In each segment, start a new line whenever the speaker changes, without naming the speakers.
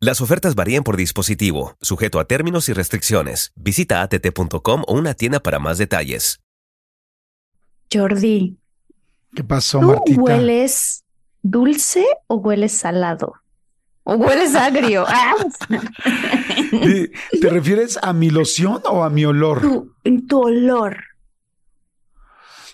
Las ofertas varían por dispositivo, sujeto a términos y restricciones. Visita att.com o una tienda para más detalles.
Jordi,
¿Qué pasó,
¿tú
Martita?
hueles dulce o hueles salado? ¿O hueles agrio? Ah,
¿Te, refieres a mi loción o a mi olor?
tu, en tu olor.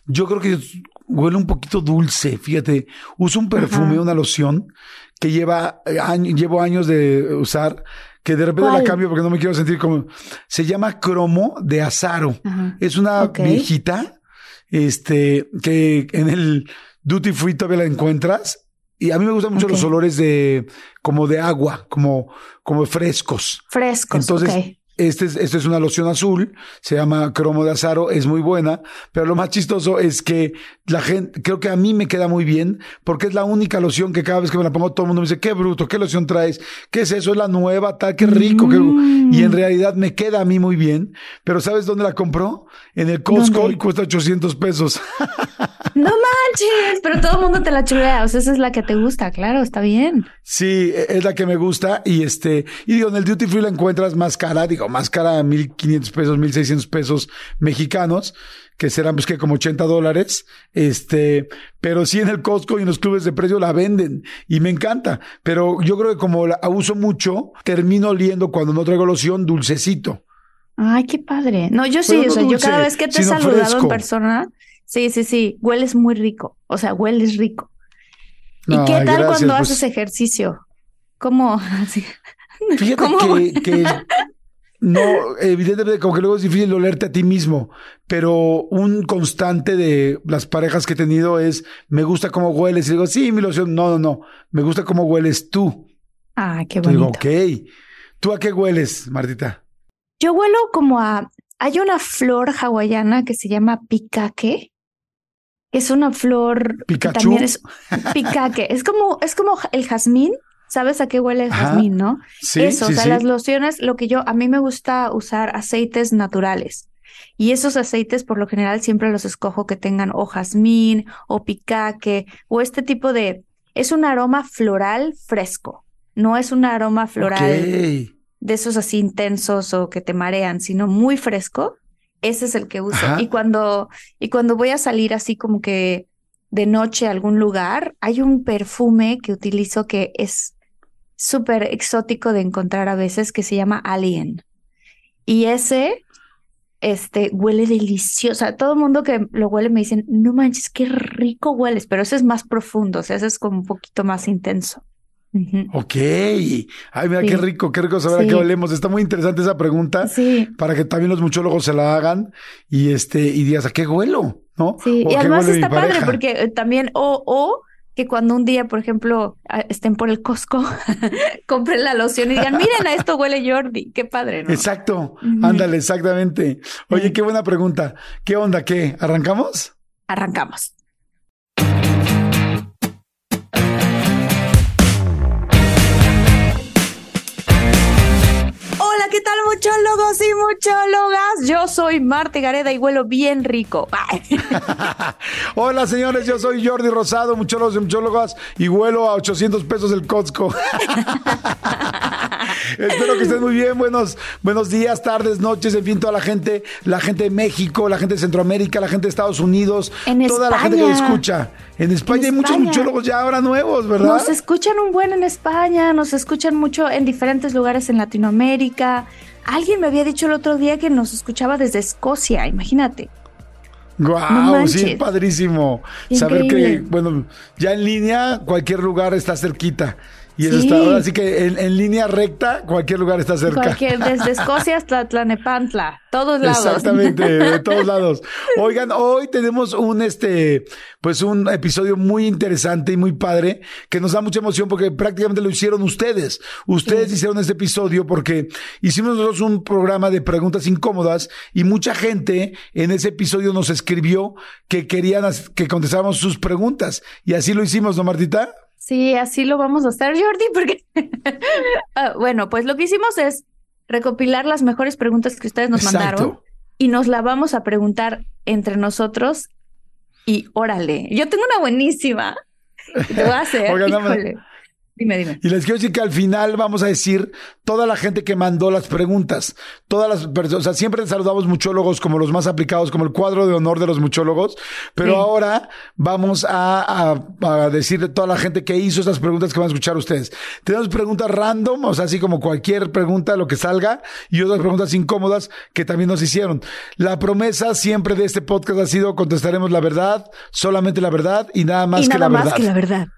Yo creo que huele un poquito dulce. Fíjate, uso un perfume,
Ajá.
una loción que lleva eh, año- llevo años de usar, que de repente
¿Cuál?
la cambio porque no me quiero sentir como. Se llama cromo de azaro.
Ajá.
Es una
Ok.
viejita, este, que en el duty free todavía la encuentras. Y a mí me gustan mucho los olores de, como de agua, como, como frescos.
Frescos,
Entonces,
ok.
Este es, esto es una loción azul, se llama cromo de azaro, es muy buena, pero lo más chistoso es que la gente, creo que a mí me queda muy bien, porque es la única loción que cada vez que me la pongo todo el mundo me dice, qué bruto, qué loción traes, qué es eso, es la nueva, tal, qué rico, qué-
Mm.
y en realidad me queda a mí muy bien, pero ¿sabes dónde la compró? En el Costco
¿Dónde?
y cuesta 800 pesos.
No manches, pero todo el mundo te la chulea. O sea, esa es la que te gusta, claro, está bien.
Sí, e- es la que me gusta y este, y digo, en el duty free la encuentras más cara, digo, más cara, 1500 pesos, 1600 pesos mexicanos, que serán pues que como 80 dólares, este, pero sí en el Costco y en los clubes de precio la venden y me encanta, pero yo creo que como la uso mucho, termino oliendo cuando no traigo loción dulcecito.
Ay, qué padre. No, yo sí,
no
o sea, yo cada vez que te he saludado
fresco.
en persona, sí, sí, sí, hueles muy rico. O sea, hueles rico. ¿Y qué tal
gracias,
cuando
pues.
haces ejercicio? ¿Cómo?
Fíjate
¿Cómo?
que, que no, evidentemente como que luego es difícil olerte a ti mismo, pero un constante de las parejas que he tenido es, me gusta cómo hueles. Y digo, sí, mi loción, no, no, no, me gusta cómo hueles tú.
Ah, qué
Te digo,
bonito.
ok. ¿Tú a qué hueles, Martita?
Yo huelo como a. Hay una flor hawaiana que se llama picaque. Que Es una flor que
Pikachu.
también es picaque. Es como, es como el jazmín. ¿Sabes a qué huele el
Ajá.
jazmín, no?
Sí,
Eso,
sí,
o sea,
sí.
las lociones, lo que yo, a mí me gusta usar aceites naturales. Y esos aceites, por lo general, siempre los escojo que tengan o jazmín o picaque o este tipo de. Es un aroma floral fresco. No es un aroma floral de esos así intensos o que te marean, sino muy fresco. Ese es el que uso.
Ajá.
Y cuando, y cuando voy a salir así como que de noche a algún lugar, hay un perfume que utilizo que es súper exótico de encontrar a veces que se llama Alien. Y ese, este, huele delicioso. Todo el mundo que lo huele me dicen, no manches, qué rico hueles, pero ese es más profundo, o sea, ese es como un poquito más intenso.
Ok. Ay, mira qué rico, qué rico saber a qué olemos. Está muy interesante esa pregunta
Sí.
para que también los muchólogos se la hagan y este, y digas, ¿a qué huelo? ¿No?
Sí,
¿O
y además está padre
pareja?
porque eh, también, o, o que cuando un día, por ejemplo, estén por el Costco, compren la loción y digan, miren, a esto huele Jordi, qué padre, ¿no?
Exacto, ándale, exactamente. Oye, qué buena pregunta. ¿Qué onda? ¿Qué? ¿Arrancamos?
Arrancamos. ¿Qué tal muchólogos y muchólogas? Yo soy Marte Gareda y huelo bien rico.
Hola, señores, yo soy Jordi Rosado, muchólogos y muchólogas, y vuelo a 800 pesos el Costco. Espero que estén muy bien. Buenos, buenos días, tardes, noches, en fin, toda la gente, la gente de México, la gente de Centroamérica, la gente de Estados Unidos,
En
toda la gente que escucha. En España
En
hay muchos muchólogos ya ahora nuevos, ¿verdad?
Nos escuchan un buen en España, nos escuchan mucho en diferentes lugares en Latinoamérica. Alguien me había dicho el otro día que nos escuchaba desde Escocia, imagínate.
Guau,
No
sí, padrísimo. Saber que, bueno, ya en línea, cualquier lugar está cerquita. Y eso
Sí.
está, ahora sí que en, en línea recta, cualquier lugar está cerca.
Cualquier, desde Escocia hasta Tlanepantla, todos lados.
Exactamente, de todos lados. Oigan, hoy tenemos un este, pues un episodio muy interesante y muy padre que nos da mucha emoción porque prácticamente lo hicieron ustedes. Ustedes hicieron este episodio porque hicimos nosotros un programa de preguntas incómodas y mucha gente en ese episodio nos escribió que querían que contestáramos sus preguntas y así lo hicimos, ¿no, Martita?
Sí, así lo vamos a hacer, Jordi, porque Ah, bueno, pues lo que hicimos es recopilar las mejores preguntas que ustedes nos
Exacto.
mandaron y nos la vamos a preguntar entre nosotros y órale, yo tengo una buenísima. Te voy a hacer.
Oigan, nada más.
Dime, dime.
Y les quiero decir que al final vamos a decir toda la gente que mandó las preguntas, todas las personas, o sea, siempre saludamos muchólogos como los más aplicados, como el cuadro de honor de los muchólogos, pero
Sí.
ahora vamos a, a, a decirle toda la gente que hizo esas preguntas que van a escuchar ustedes. Tenemos preguntas random, o sea, así como cualquier pregunta, lo que salga, y otras preguntas incómodas que también nos hicieron. La promesa siempre de este podcast ha sido contestaremos la verdad, solamente la verdad y nada más
y
que
nada
la
más
verdad.
que la verdad.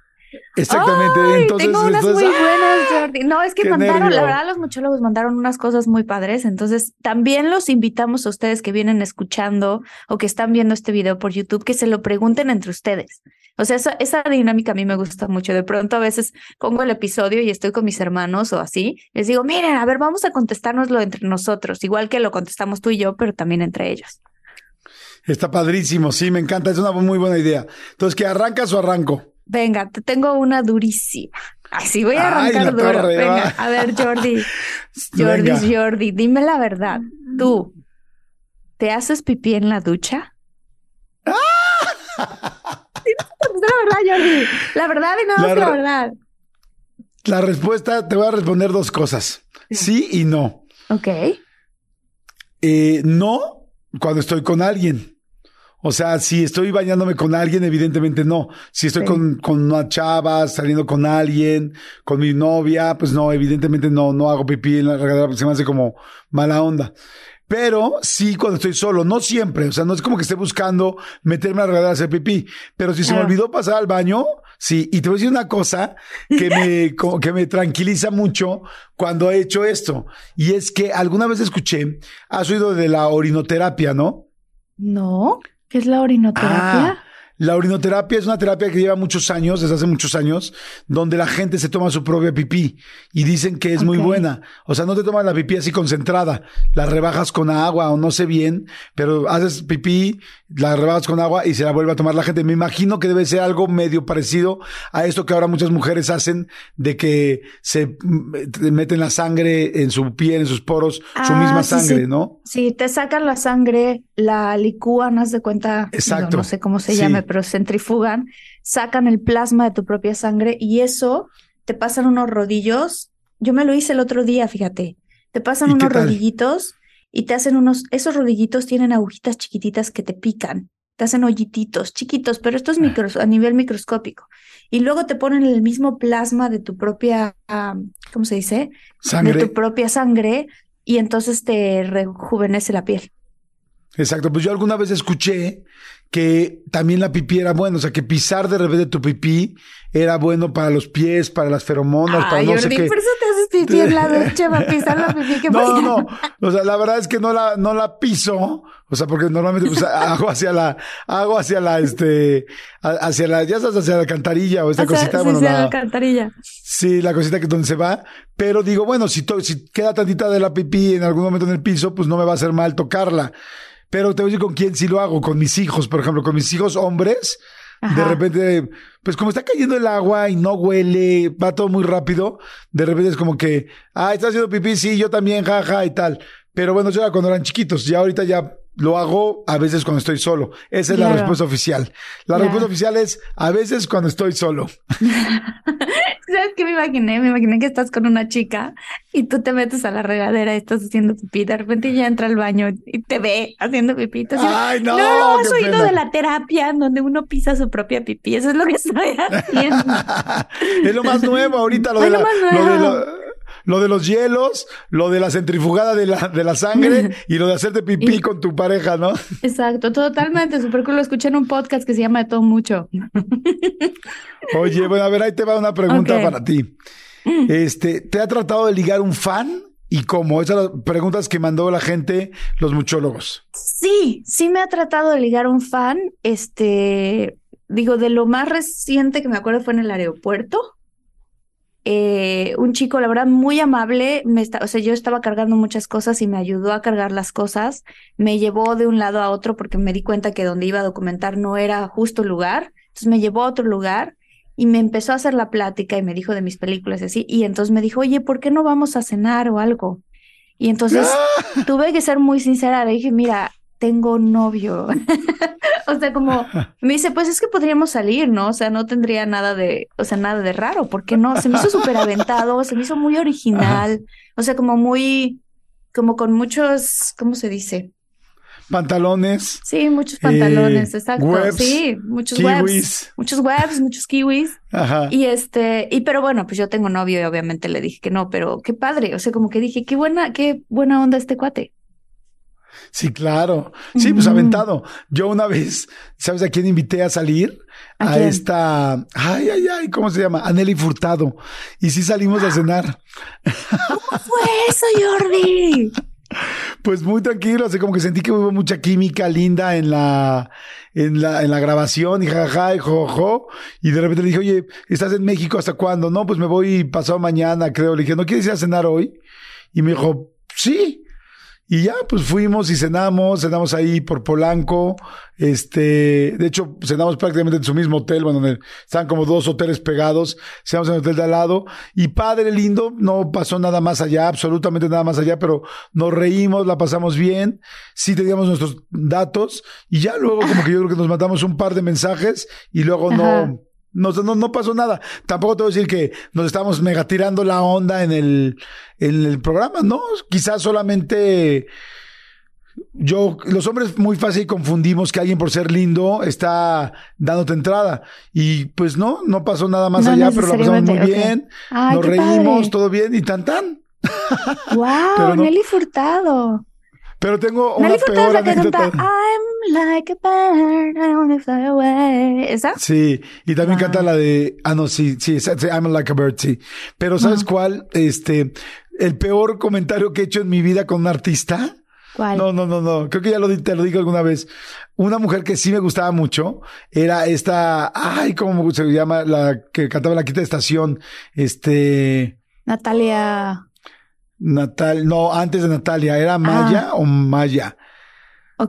Exactamente.
Ay,
entonces,
tengo unas
entonces,
muy
¡ah!
buenas, Jordi. No, es que
¡Qué
mandaron,
nervio!
la verdad, los muchólogos mandaron unas cosas muy padres. Entonces, también los invitamos a ustedes que vienen escuchando o que están viendo este video por YouTube, que se lo pregunten entre ustedes. O sea, esa, esa dinámica a mí me gusta mucho. De pronto, a veces pongo el episodio y estoy con mis hermanos o así. Les digo, miren, a ver, vamos a contestárnoslo entre nosotros, igual que lo contestamos tú y yo, pero también entre ellos.
Está padrísimo, sí, me encanta, es una muy buena idea. Entonces, ¿que arrancas o arranco?
Venga, te tengo una durísima. Ay, sí, voy a arrancar duro.
torre,
Venga, a ver, Jordi. Jordi,
Venga.
Jordi, dime la verdad. ¿Tú te haces pipí en la ducha? Contestar la verdad, Jordi. La verdad y nada
La
más la verdad.
La respuesta, te voy a responder dos cosas. Sí y no.
Ok.
Eh, no cuando estoy con alguien. O sea, si estoy bañándome con alguien, evidentemente no. Si estoy
Sí.
con, con una chava, saliendo con alguien, con mi novia, pues no, evidentemente no, no hago pipí en la regadera porque se me hace como mala onda. Pero sí cuando estoy solo, no siempre. O sea, no es como que esté buscando meterme a la regadera a hacer pipí. Pero si se me olvidó pasar al baño, sí. Y te voy a decir una cosa que me, que me tranquiliza mucho cuando he hecho esto. Y es que alguna vez escuché, has oído de la orinoterapia, ¿no?
No. ¿Qué es la orinoterapia?
Ah, la orinoterapia es una terapia que lleva muchos años, desde hace muchos años, donde la gente se toma su propia pipí y dicen que es muy buena. O sea, no te tomas la pipí así concentrada, la rebajas con agua o no sé bien, pero haces pipí, la rebajas con agua y se la vuelve a tomar la gente. Me imagino que debe ser algo medio parecido a esto que ahora muchas mujeres hacen de que se mm, meten la sangre en su piel, en sus poros, su
Ah,
misma
sí,
sangre,
sí.
¿no?
Sí, te sacan la sangre, la licúan, haz de cuenta,
Exacto.
no sé cómo se
Sí.
llame, pero centrifugan, sacan el plasma de tu propia sangre y eso te pasan unos rodillos. Yo me lo hice el otro día, fíjate. Te pasan
¿Y qué
unos rodillitos y te hacen unos, esos rodillitos tienen agujitas chiquititas que te pican, te hacen hoyititos chiquitos, pero esto es
Ah.
micros, a nivel microscópico. Y luego te ponen el mismo plasma de tu propia, ¿cómo se dice? De
Sangre.
tu propia sangre y entonces te rejuvenece la piel.
Exacto, pues yo alguna vez escuché que también la pipí era bueno, o sea, que pisar de revés de tu pipí era bueno para los pies, para las feromonas, para
Ay,
no sé
Jordi,
qué.
por eso te haces pipí en la ducha para pisar la pipí que
No,
pasa.
no, no. O sea, la verdad es que no la, no la piso. O sea, porque normalmente pues, hago hacia la, hago hacia la, este, hacia la, ya sabes, hacia la alcantarilla o esta cosita.
sí,
bueno,
sí, a
la-
la alcantarilla.
Sí, la cosita que donde se va. Pero digo, bueno, si, to- si queda tantita de la pipí en algún momento en el piso, pues no me va a hacer mal tocarla. Pero te voy a decir con quién sí lo hago, con mis hijos, por ejemplo, con mis hijos hombres. De repente, pues como está cayendo el agua y no huele, va todo muy rápido, de repente es como que, ah, está haciendo pipí, sí, yo también, jaja, y tal. Pero bueno, eso era cuando eran chiquitos, ya ahorita ya lo hago a veces cuando estoy solo. Esa es la respuesta oficial. La respuesta oficial es a veces cuando estoy solo.
Es ¿Sabes qué me imaginé? Me imaginé que estás con una chica y tú te metes a la regadera y estás haciendo pipí. De repente ella entra al baño y te ve haciendo pipí. Entonces,
Ay, no,
no, has oído
pena.
de la terapia en donde uno pisa su propia pipí. Eso es lo que estoy haciendo.
es lo más nuevo ahorita, lo de,
lo
la-
más
lo de
nuevo.
Lo- de los hielos, lo de la centrifugada de la, de la sangre y lo de hacerte pipí
Y-
con tu pareja, ¿no?
Exacto, totalmente. Súper cool. Lo escuché en un podcast que se llama De todo mucho.
Oye, bueno, a ver, ahí te va una pregunta para ti. Este, ¿te ha tratado de ligar un fan? ¿Y cómo? Esas son las preguntas que mandó la gente, los muchólogos.
Sí, sí me ha tratado de ligar un fan. Este, digo, de lo más reciente que me acuerdo fue en el aeropuerto. Eh, un chico, la verdad, muy amable. Me está, o sea, yo estaba cargando muchas cosas y me ayudó a cargar las cosas. Me llevó de un lado a otro porque me di cuenta que donde iba a documentar no era justo el lugar. Entonces me llevó a otro lugar y me empezó a hacer la plática y me dijo de mis películas y así. Y entonces me dijo, oye, ¿por qué no vamos a cenar o algo? Y entonces tuve que ser muy sincera. Le dije, mira, tengo novio. o sea, como me dice, pues es que podríamos salir, ¿no? O sea, no tendría nada de, o sea, nada de raro. ¿Por qué no? Se me hizo súper aventado, se me hizo muy original. O sea, como muy, como con muchos, ¿cómo se dice?
Pantalones,
Sí, muchos pantalones,
Eh,
exacto.
webs,
sí, muchos
kiwis.
webs. Muchos webs, muchos kiwis.
ajá.
Y este, y pero bueno, pues yo tengo novio y obviamente le dije que no, pero qué padre. O sea, como que dije, qué buena, qué buena onda este cuate.
Sí, claro. Sí, pues aventado. Yo una vez, ¿sabes a quién invité a salir?
¿A
esta, ay, ay, ay, ¿cómo se llama? A Nelly Furtado. Y sí salimos a cenar.
Fue eso, Jordi.
Pues muy tranquilo, así como que sentí que hubo mucha química linda en la, en la, en la grabación y jajaja y jojo. Y de repente le dije, oye, ¿estás en México hasta cuándo? No, pues me voy pasado mañana, creo. Le dije, ¿no quieres ir a cenar hoy? Y me dijo, sí. Y ya, pues fuimos y cenamos, cenamos ahí por Polanco. Este, de hecho, cenamos prácticamente en su mismo hotel, bueno, en el- estaban como dos hoteles pegados, cenamos en el hotel de al lado. Y padre lindo, no pasó nada más allá, absolutamente nada más allá, pero nos reímos, la pasamos bien, sí teníamos nuestros datos, y ya luego como que yo creo que nos mandamos un par de mensajes y luego no. No, no, no pasó nada. Tampoco te voy a decir que nos estamos mega tirando la onda en el, en el programa, ¿no? Quizás solamente yo, los hombres muy fácil confundimos que alguien por ser lindo está dándote entrada. Y pues no, no pasó nada más
No
allá, pero la pasamos muy bien.
Ay,
nos reímos,
padre.
todo bien y tan tan.
Wow,
Pero no-
Nelly Furtado.
Pero tengo una peor anécdota.
I'm like a bird, I wanna fly away. ¿Esa?
Sí, y también
Wow.
canta la de, ah, no, sí, sí, I'm like a bird, sí. Pero ¿sabes cuál? Este, el peor comentario que he hecho en mi vida con un artista.
¿Cuál?
No, no, no, no. Creo que ya lo te lo digo alguna vez. Una mujer que sí me gustaba mucho era esta, ay, ¿cómo se llama? La que cantaba la quinta estación. Este,
Natalia.
Natal, no, antes de Natalia, ¿era Maya o Maya?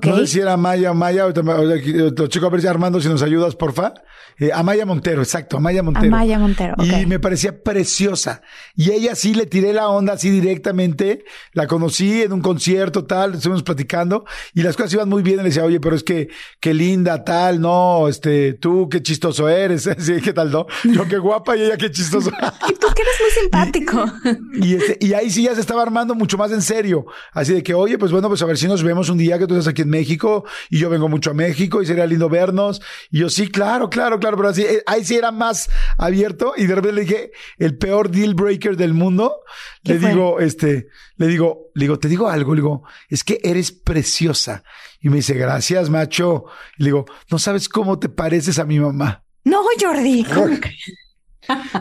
No sé si era Maya o Maya. Ahorita me- ahorita aquí, eh, Lo checo a ver si Armando, si nos ayudas, porfa. Eh, Amaya Montero, exacto, Amaya Montero.
Amaya Montero. ok.
Y me parecía preciosa. Y ella sí le tiré la onda así directamente. La conocí en un concierto, tal, estuvimos platicando y las cosas iban muy bien. Y le decía, oye, pero es que qué linda, tal, no, este, tú qué chistoso eres. Sí, qué tal, no? Yo qué guapa y ella qué chistoso.
Y tú que eres muy simpático.
Y, este, y ahí sí ya se estaba armando mucho más en serio. Así de que, oye, pues bueno, pues a ver si nos vemos un día que tú estás aquí en México y yo vengo mucho a México y sería lindo vernos. Y yo, sí, claro, claro, claro, pero así, eh, ahí sí era más abierto y de repente le dije, el peor deal breaker del mundo.
¿Qué
Le
fue?
digo, este, le digo, le digo, te digo algo, le digo, es que eres preciosa. Y me dice, gracias, macho. Y le digo, no sabes cómo te pareces a mi mamá.
No, Jordi. ¿cómo que?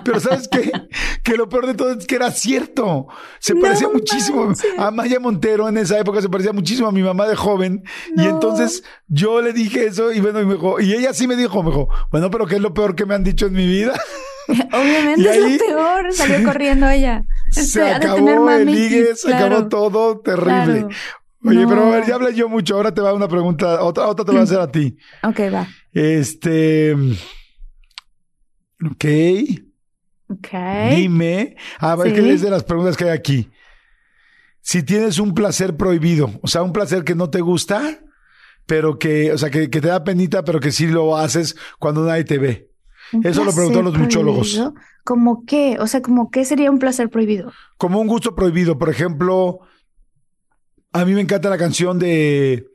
Pero ¿sabes qué? Que lo peor de todo es que era cierto. Se
No
parecía muchísimo
manches.
a Maya Montero en esa época, se parecía muchísimo a mi mamá de joven. Y entonces yo le dije eso y bueno, y me dijo, y ella sí me dijo, me dijo, bueno, pero ¿qué es lo peor que me han dicho en mi vida?
Obviamente es lo peor. Salió corriendo ella.
se
Este,
acabó el ligue, se
claro,
acabó todo terrible.
claro.
Oye,
No.
pero a ver, ya hablé yo mucho, ahora te va una pregunta, otra, otra te voy a hacer a ti.
Ok, va.
Este, ok.
Ok.
Dime, a ver,
Sí.
que es de las preguntas que hay aquí. Si tienes un placer prohibido, o sea, un placer que no te gusta, pero que, o sea, que, que te da penita, pero que sí lo haces cuando nadie te ve. Eso lo preguntaron los muchólogos.
¿Cómo qué? O sea, ¿cómo qué sería un placer prohibido?
Como un gusto prohibido. Por ejemplo, a mí me encanta la canción de,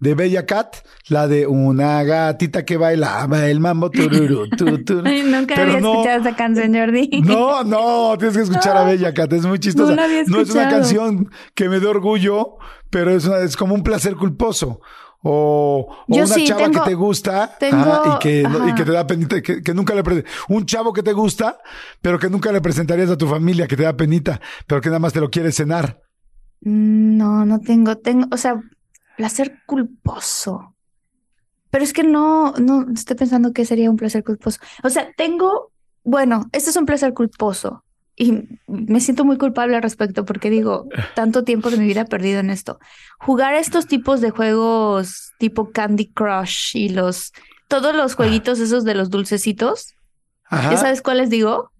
de Bella Cat, la de una gatita que bailaba el mambo. tururú, tu, tu.
Ay, nunca
Pero
había
no-
escuchado esa canción, Jordi.
No, no, tienes que escuchar a Bella Cat, es muy chistosa.
No la había
es una canción que me da orgullo, pero es, una- es como un placer culposo. O, o una
sí,
chava
tengo-
que te gusta
tengo-
ajá, y, que, no- y que te da penita, que, que nunca le Un chavo que te gusta, pero que nunca le presentarías a tu familia, que te da penita, pero que nada más te lo quieres cenar.
Mm, No, no tengo, tengo, o sea, placer culposo. Pero es que no, no, estoy pensando que sería un placer culposo. O sea, tengo, bueno, este es un placer culposo y me siento muy culpable al respecto porque digo, tanto tiempo de mi vida perdido en esto. Jugar estos tipos de juegos tipo Candy Crush y los, todos los jueguitos esos de los dulcecitos,
Ajá.
¿ya sabes cuáles digo?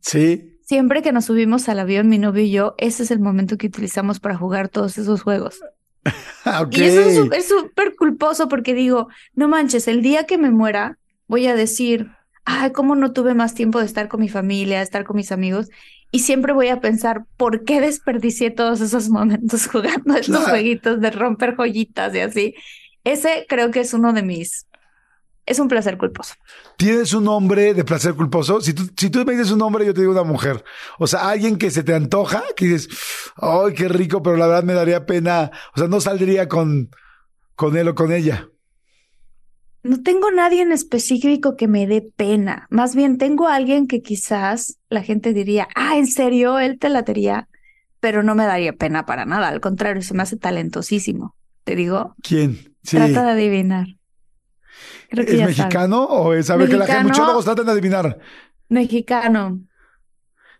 Sí.
Siempre que nos subimos al avión, mi novio y yo, ese es el momento que utilizamos para jugar todos esos juegos. Y eso es sú- es súper culposo porque digo, no manches, el día que me muera, voy a decir, ay, cómo no tuve más tiempo de estar con mi familia, de estar con mis amigos. Y siempre voy a pensar, ¿por qué desperdicié todos esos momentos jugando estos
Claro.
jueguitos de romper joyitas y así? Ese creo que es uno de mis, es un placer culposo.
¿Tienes un nombre de placer culposo? Si tú, si tú me dices un nombre, yo te digo una mujer. O sea, alguien que se te antoja, que dices, ¡ay, qué rico! Pero la verdad me daría pena. O sea, no saldría con, con él o con ella.
No tengo nadie en específico que me dé pena. Más bien tengo a alguien que quizás la gente diría, ah, ¿en serio? Él te latería, pero no me daría pena para nada. Al contrario, se me hace talentosísimo. Te digo,
¿Quién? Sí.
trata de adivinar. Creo que
¿Es
ya
mexicano o es? A ver, que la muchólogos tratan de adivinar.
Mexicano.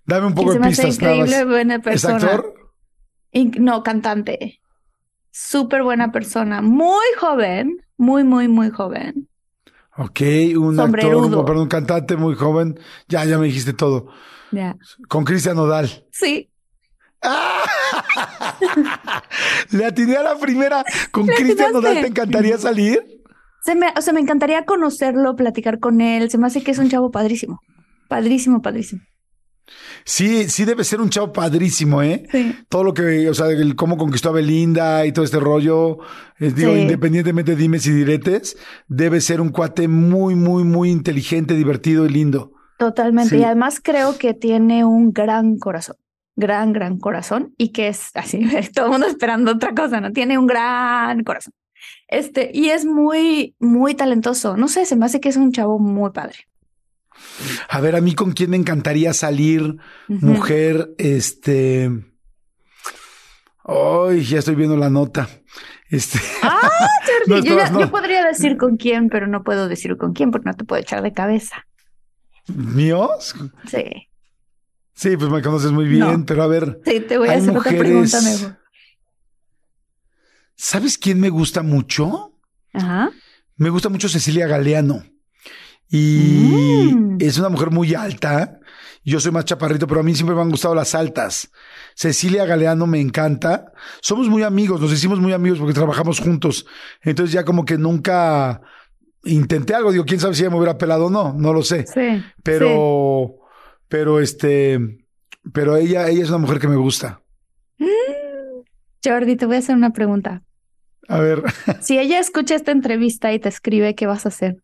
Dame un poco de pistas, nada
increíble,
más.
buena
¿Es
persona.
actor?
In- no, cantante. Súper buena persona. Muy joven. Muy, muy, muy joven.
Ok, un actor,
Sombrerudo.
perdón, un cantante muy joven. Ya, ya me dijiste todo.
Ya.
Con Cristian Nodal.
Sí.
¡Ah! Le atiné a la primera. ¿Con Cristian. Nodal te encantaría salir?
Se me, o sea, me encantaría conocerlo, platicar con él. Se me hace que es un chavo padrísimo. Padrísimo, padrísimo.
Sí, sí debe ser un chavo padrísimo, ¿eh?
Sí.
Todo lo que, o sea, el cómo conquistó a Belinda y todo este rollo, eh, digo,
Sí.
independientemente de dimes y diretes, debe ser un cuate muy, muy, muy inteligente, divertido y lindo.
Totalmente.
Sí.
Y además creo que tiene un gran corazón. Gran, gran corazón. Y que es así, todo el mundo esperando otra cosa, ¿no? Tiene un gran corazón. Este, y es muy, muy talentoso. No sé, se me hace que es un chavo muy padre.
A ver, a mí con quién me encantaría salir, mujer, este. Ay, ya estoy viendo la nota. Este.
Ah,
No,
yo, ya-
espera, no.
yo podría decir con quién, pero no puedo decir con quién porque no te puedo echar de cabeza.
¿Míos?
Sí.
Sí, pues me conoces muy bien,
No.
pero a ver,
Sí, te voy a hacer otra
mujeres-
pregunta mejor.
¿Sabes quién me gusta mucho?
Ajá.
Me gusta mucho Cecilia Galeano. Y
Mm.
es una mujer muy alta. Yo soy más chaparrito, pero a mí siempre me han gustado las altas. Cecilia Galeano me encanta. Somos muy amigos, nos hicimos muy amigos porque trabajamos juntos. Entonces ya como que nunca intenté algo. Digo, quién sabe si ella me hubiera pelado o no, no lo sé.
Sí.
Pero, pero este, pero ella, ella es una mujer que me gusta.
sí. Jordi, te voy a hacer una pregunta.
A ver,
Si ella escucha esta entrevista y te escribe, ¿qué vas a hacer?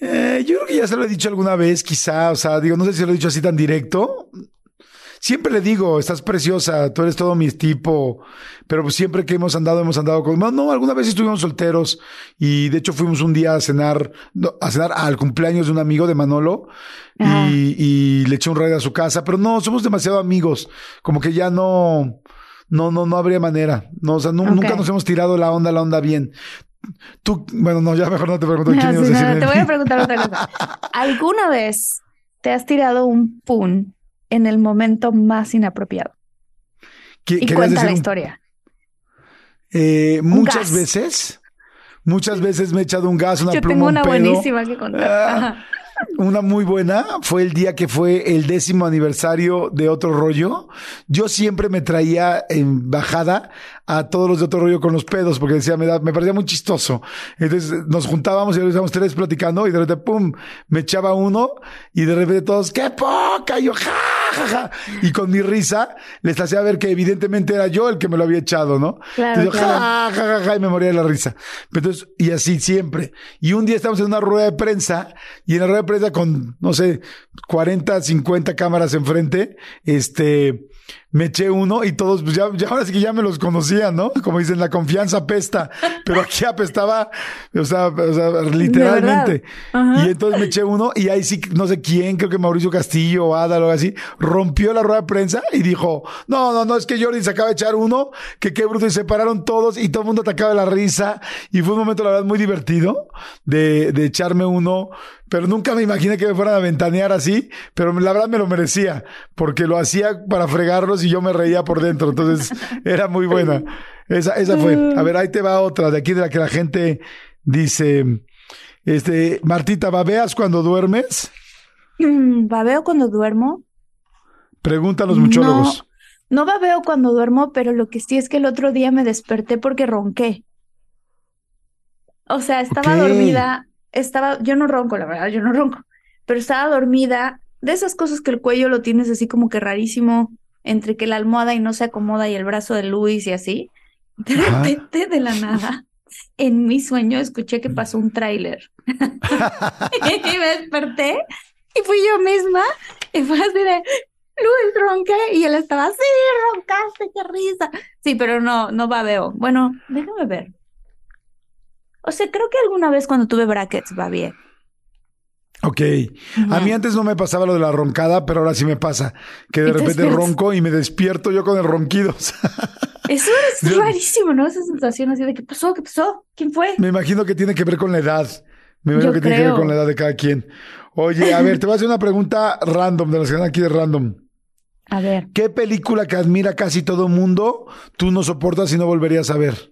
eh, yo creo que ya se lo he dicho alguna vez, quizá. O sea, digo, no sé si lo he dicho así tan directo. Siempre le digo, estás preciosa, tú eres todo mi tipo, pero pues siempre que hemos andado, hemos andado con... No, no, alguna vez estuvimos solteros y de hecho fuimos un día a cenar, no, a cenar al cumpleaños de un amigo de Manolo y, y le eché un raid a su casa, pero no, somos demasiado amigos, como que ya no, no, no, no habría manera, no, o sea, nu-
Ok.
nunca nos hemos tirado la onda, la onda bien. Tú, bueno, no, ya mejor no te pregunto quién
Ah,
ibas
sí, no,
decir.
te voy a preguntar otra cosa. ¿Alguna vez te has tirado un pun en el momento más inapropiado?
¿Qué-
Y cuenta la
un-
historia.
Eh,
Un
muchas veces, muchas veces me he echado un gas, una
Yo
pluma,
tengo
un
una
pedo.
buenísima que contar.
Ah. Una muy buena fue el día que fue el décimo aniversario de otro rollo. Yo siempre me traía en bajada a todos los de otro rollo con los pedos, porque decía, me, da, me parecía muy chistoso. Entonces nos juntábamos y estábamos tres platicando y de repente, pum, me echaba uno y de repente todos, ¡qué poca! Y yo, ja, ja, ja. Y con mi risa les hacía ver que evidentemente era yo el que me lo había echado, ¿no?
Claro,
Entonces yo,
claro.
ja, ja, ja, ja, y me moría de la risa. Entonces, y así siempre. Y un día estamos en una rueda de prensa y en la rueda de prensa con, no sé, 40, 50 cámaras enfrente, este, me eché uno y todos, pues ya, ya ahora sí que ya me los conocían, ¿no? Como dicen, la confianza apesta, pero aquí apestaba, o sea, o sea, literalmente. Y entonces me eché uno y ahí sí, no sé quién, creo que Mauricio Castillo o Ada o algo así, rompió la rueda de prensa y dijo, no, no, no, es que Jordi se acaba de echar uno, que qué bruto, y se pararon todos y todo el mundo atacaba de la risa y fue un momento, la verdad, muy divertido de, de echarme uno, pero nunca me imaginé que me fueran a ventanear así, pero la verdad me lo merecía, porque lo hacía para fregarlos y yo me reía por dentro, entonces era muy buena. Esa, esa fue. A ver, ahí te va otra de aquí de la que la gente dice, este, Martita, ¿babeas cuando duermes?
Mm, babeo cuando duermo.
Preguntan los muchólogos.
No babeo cuando duermo, pero lo que sí es que el otro día me desperté porque ronqué. O sea, estaba dormida, estaba, yo no ronco, la verdad, yo no ronco, pero estaba dormida, de esas cosas que el cuello lo tienes así como que rarísimo, entre que la almohada y no se acomoda y el brazo de Luis y así. De repente, de la nada, en mi sueño escuché que pasó un tráiler. y me desperté y fui yo misma y fue así de, Luis, ronqué. Y él estaba, sí, roncaste, qué risa. Sí, pero no, no babeo. Bueno, déjame ver. O sea, creo que alguna vez cuando tuve brackets babeé.
Ok. A mí antes no me pasaba lo de la roncada, pero ahora sí me pasa. Que de repente ronco y me despierto yo con el ronquido.
Eso es rarísimo, ¿no? Esa sensación así de, ¿qué pasó? ¿Qué pasó? ¿Quién fue?
me imagino que tiene que ver con la edad. Me imagino
Yo
que tiene que ver con la edad de cada quien. Oye, a ver, te voy a hacer una pregunta random, de las que dan aquí de random.
A ver.
¿Qué película que admira casi todo mundo tú no soportas y no volverías a ver?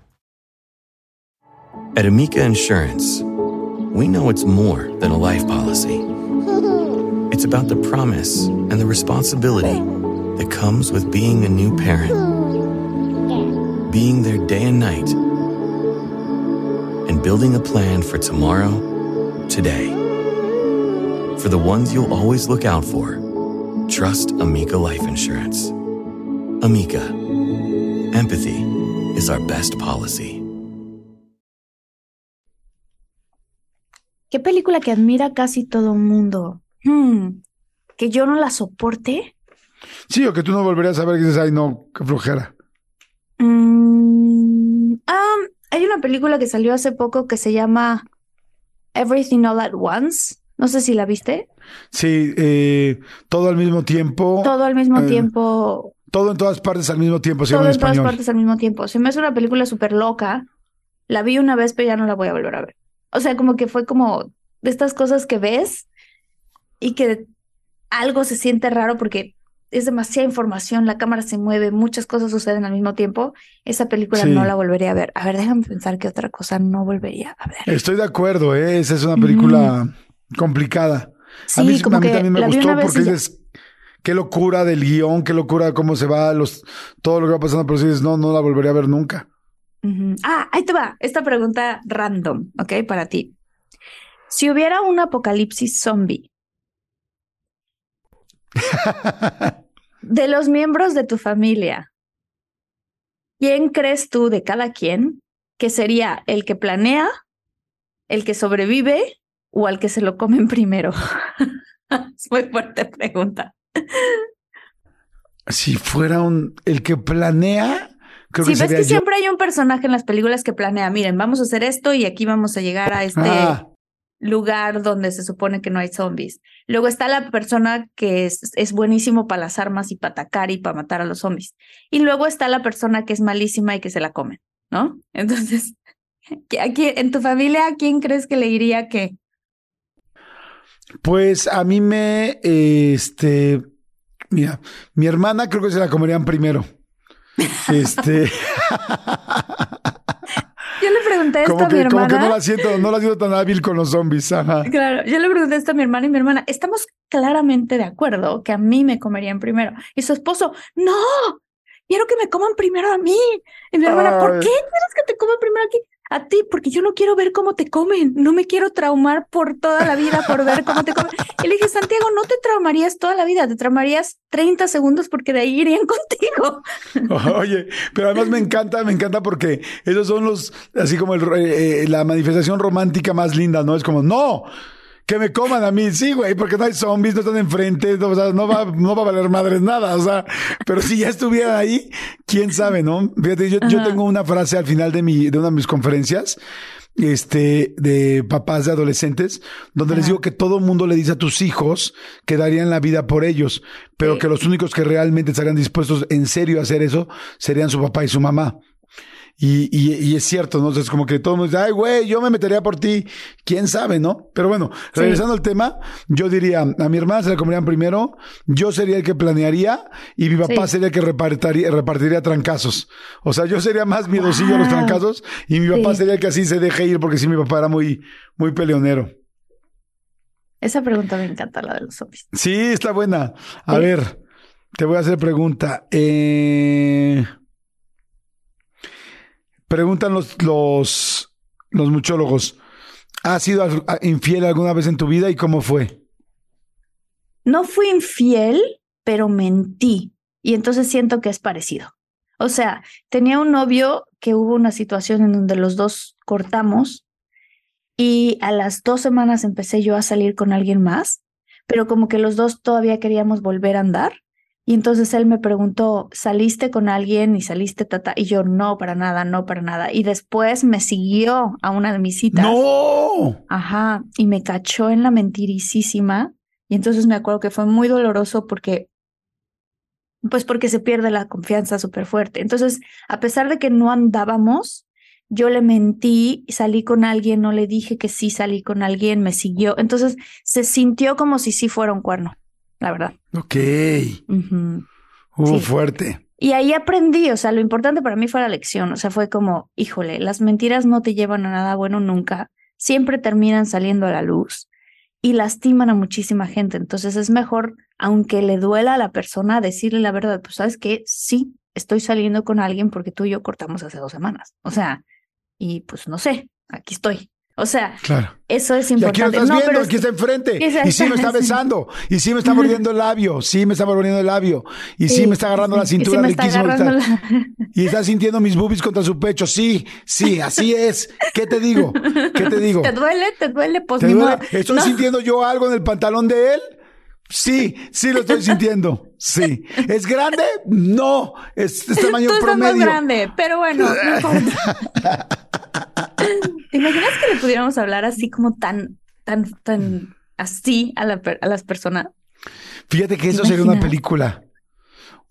At Amica Insurance, we know it's more than a life policy. It's about the promise and the responsibility that comes with being a new parent, being there day and night, and building a plan for tomorrow, today. For the ones you'll always look out for, trust Amica Life Insurance. Amica, empathy is our best policy.
¿Qué película que admira casi todo el mundo? Hmm, ¿Que yo no la soporte?
Sí, o que tú no volverías a ver y dices, ay, no, qué flojera.
Mm, ah, hay una película que salió hace poco que se llama Everything All at Once. No sé si la viste.
Sí, eh, todo al mismo tiempo.
Todo al mismo
Eh,
tiempo,
Todo en todas partes al mismo tiempo, se
todo
en
en todas partes al mismo tiempo. Se me hace una película súper loca. La vi una vez, pero ya no la voy a volver a ver. O sea, como que fue como de estas cosas que ves y que algo se siente raro porque es demasiada información, la cámara se mueve, muchas cosas suceden al mismo tiempo. Esa película
Sí.
no la volvería a ver. A ver, déjame pensar qué otra cosa no volvería a ver.
Estoy de acuerdo, ¿eh? Esa es una película complicada.
Sí,
a mí,
como
a mí
que
también me gustó porque
ya.
dices, qué locura del guion, qué locura cómo se va, los, todo lo que va pasando, pero si dices, no, no la volvería a ver nunca.
Ah, ahí te va. Esta pregunta random, ¿ok? Para ti. Si hubiera un apocalipsis zombie, de los miembros de tu familia, ¿quién crees tú de cada quien que sería el que planea, el que sobrevive o al que se lo comen primero? es muy fuerte pregunta.
Si fuera un, el que planea, creo
Sí,
que
ves que
yo.
siempre hay un personaje en las películas que planea, miren, vamos a hacer esto y aquí vamos a llegar a este
Ah,
lugar donde se supone que no hay zombies. Luego está la persona que es, es buenísimo para las armas y para atacar y para matar a los zombies. Y luego está la persona que es malísima y que se la comen. ¿no? Entonces, aquí, en tu familia, ¿a quién crees que le iría que?
Pues a mí me, este, mira, mi hermana creo que se la comerían primero. Este.
Yo le pregunté esto a mi hermana.
Como que no la siento, no la siento tan hábil con los zombies. Ajá.
Claro, yo le pregunté esto a mi hermana y mi hermana, estamos claramente de acuerdo que a mí me comerían primero. Y su esposo, no, quiero que me coman primero a mí. Y mi hermana, ¿por qué quieres que te coman primero aquí? A ti, porque yo no quiero ver cómo te comen, no me quiero traumar por toda la vida por ver cómo te comen. Y le dije, Santiago, no te traumarías toda la vida, te traumarías 30 segundos porque de ahí irían contigo.
Oye, pero además me encanta, me encanta porque esos son los, así como el, eh, la manifestación romántica más linda, ¿no? Es como, no que me coman a mí, sí, güey, porque no hay zombies, no están enfrente, no, o sea, no va, no va a valer madres nada, o sea, pero si ya estuviera ahí, quién sabe, ¿no? Fíjate, yo, yo tengo una frase al final de mi, de una de mis conferencias, este, de papás de adolescentes, donde les digo que todo mundo le dice a tus hijos que darían la vida por ellos, pero que los únicos que realmente estarían dispuestos en serio a hacer eso serían su papá y su mamá. Y, y, es cierto, ¿no? es como que todo el mundo dice, ay, güey, yo me metería por ti. ¿Quién sabe, no? Pero bueno, regresando al tema, yo diría, a mi hermana se la comerían primero, yo sería el que planearía y mi papá sería el que repartiría, repartiría trancazos. O sea, yo sería más miedosillo a los trancazos y mi papá sería el que así se deje ir porque sí, mi papá era muy, muy peleonero.
Esa pregunta me encanta, la de los zombies.
Sí, está buena. A ver, te voy a hacer pregunta. Eh... Preguntan los, los, muchólogos, ¿has sido infiel alguna vez en tu vida y cómo fue?
No fui infiel, pero mentí. Y entonces siento que es parecido. O sea, tenía un novio que hubo una situación en donde los dos cortamos y a las dos semanas empecé yo a salir con alguien más, pero como que los dos todavía queríamos volver a andar. Y entonces él me preguntó, ¿saliste con alguien y saliste tata? Y yo, no, para nada, no, para nada. Y después me siguió a una de mis citas.
¡No!
Ajá, y me cachó en la mentiricísima. Y entonces me acuerdo que fue muy doloroso porque, pues porque se pierde la confianza súper fuerte. Entonces, a pesar de que no andábamos, yo le mentí, salí con alguien, no le dije que sí salí con alguien, me siguió. Entonces, se sintió como si sí fuera un cuerno la verdad.
Ok. Uh, fuerte.
Y ahí aprendí, o sea, lo importante para mí fue la lección, o sea, fue como, híjole, las mentiras no te llevan a nada bueno nunca, siempre terminan saliendo a la luz y lastiman a muchísima gente, entonces es mejor, aunque le duela a la persona, decirle la verdad, pues sabes que sí, estoy saliendo con alguien porque tú y yo cortamos hace dos semanas, o sea, y pues no sé, aquí estoy. O sea, eso es importante.
Y aquí lo estás viendo, aquí está enfrente. Y sí me está besando. Y sí me está mordiendo el labio. Sí me está mordiendo el labio. Y sí, me está agarrando la cintura y Y está sintiendo mis boobies contra su pecho. Sí, sí, así es. ¿Qué te digo? ¿Qué te digo?
¿Te duele? ¿Te duele? Pues
¿Estoy sintiendo yo algo en el pantalón de él? Sí, sí lo estoy sintiendo. Sí. ¿Es grande? No. Es, es tamaño Tú promedio.
Más grande, pero bueno, no importa. ¿Te imaginas que le pudiéramos hablar así como tan, tan, tan así a, la, a las personas?
Fíjate que eso sería una película.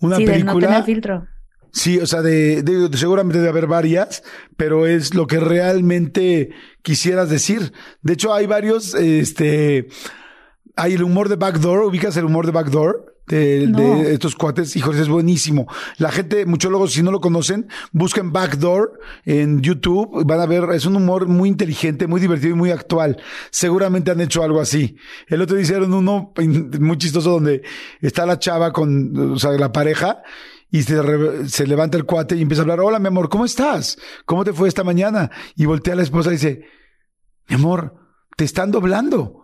Una película.
no filtro.
Sí, o sea, de, seguramente debe haber varias, pero es lo que realmente quisieras decir. De hecho, hay varios, este, hay el humor de Backdoor, ubicas el humor de Backdoor de, estos cuates, hijos, es buenísimo. La gente, muchólogos, si no lo conocen, busquen Backdoor en YouTube, van a ver, es un humor muy inteligente, muy divertido y muy actual. Seguramente han hecho algo así. El otro día hicieron uno muy chistoso donde está la chava con, o sea, la pareja, y se, se, levanta el cuate y empieza a hablar, hola mi amor, ¿cómo estás? ¿Cómo te fue esta mañana? Y voltea a la esposa y dice, mi amor, te están doblando.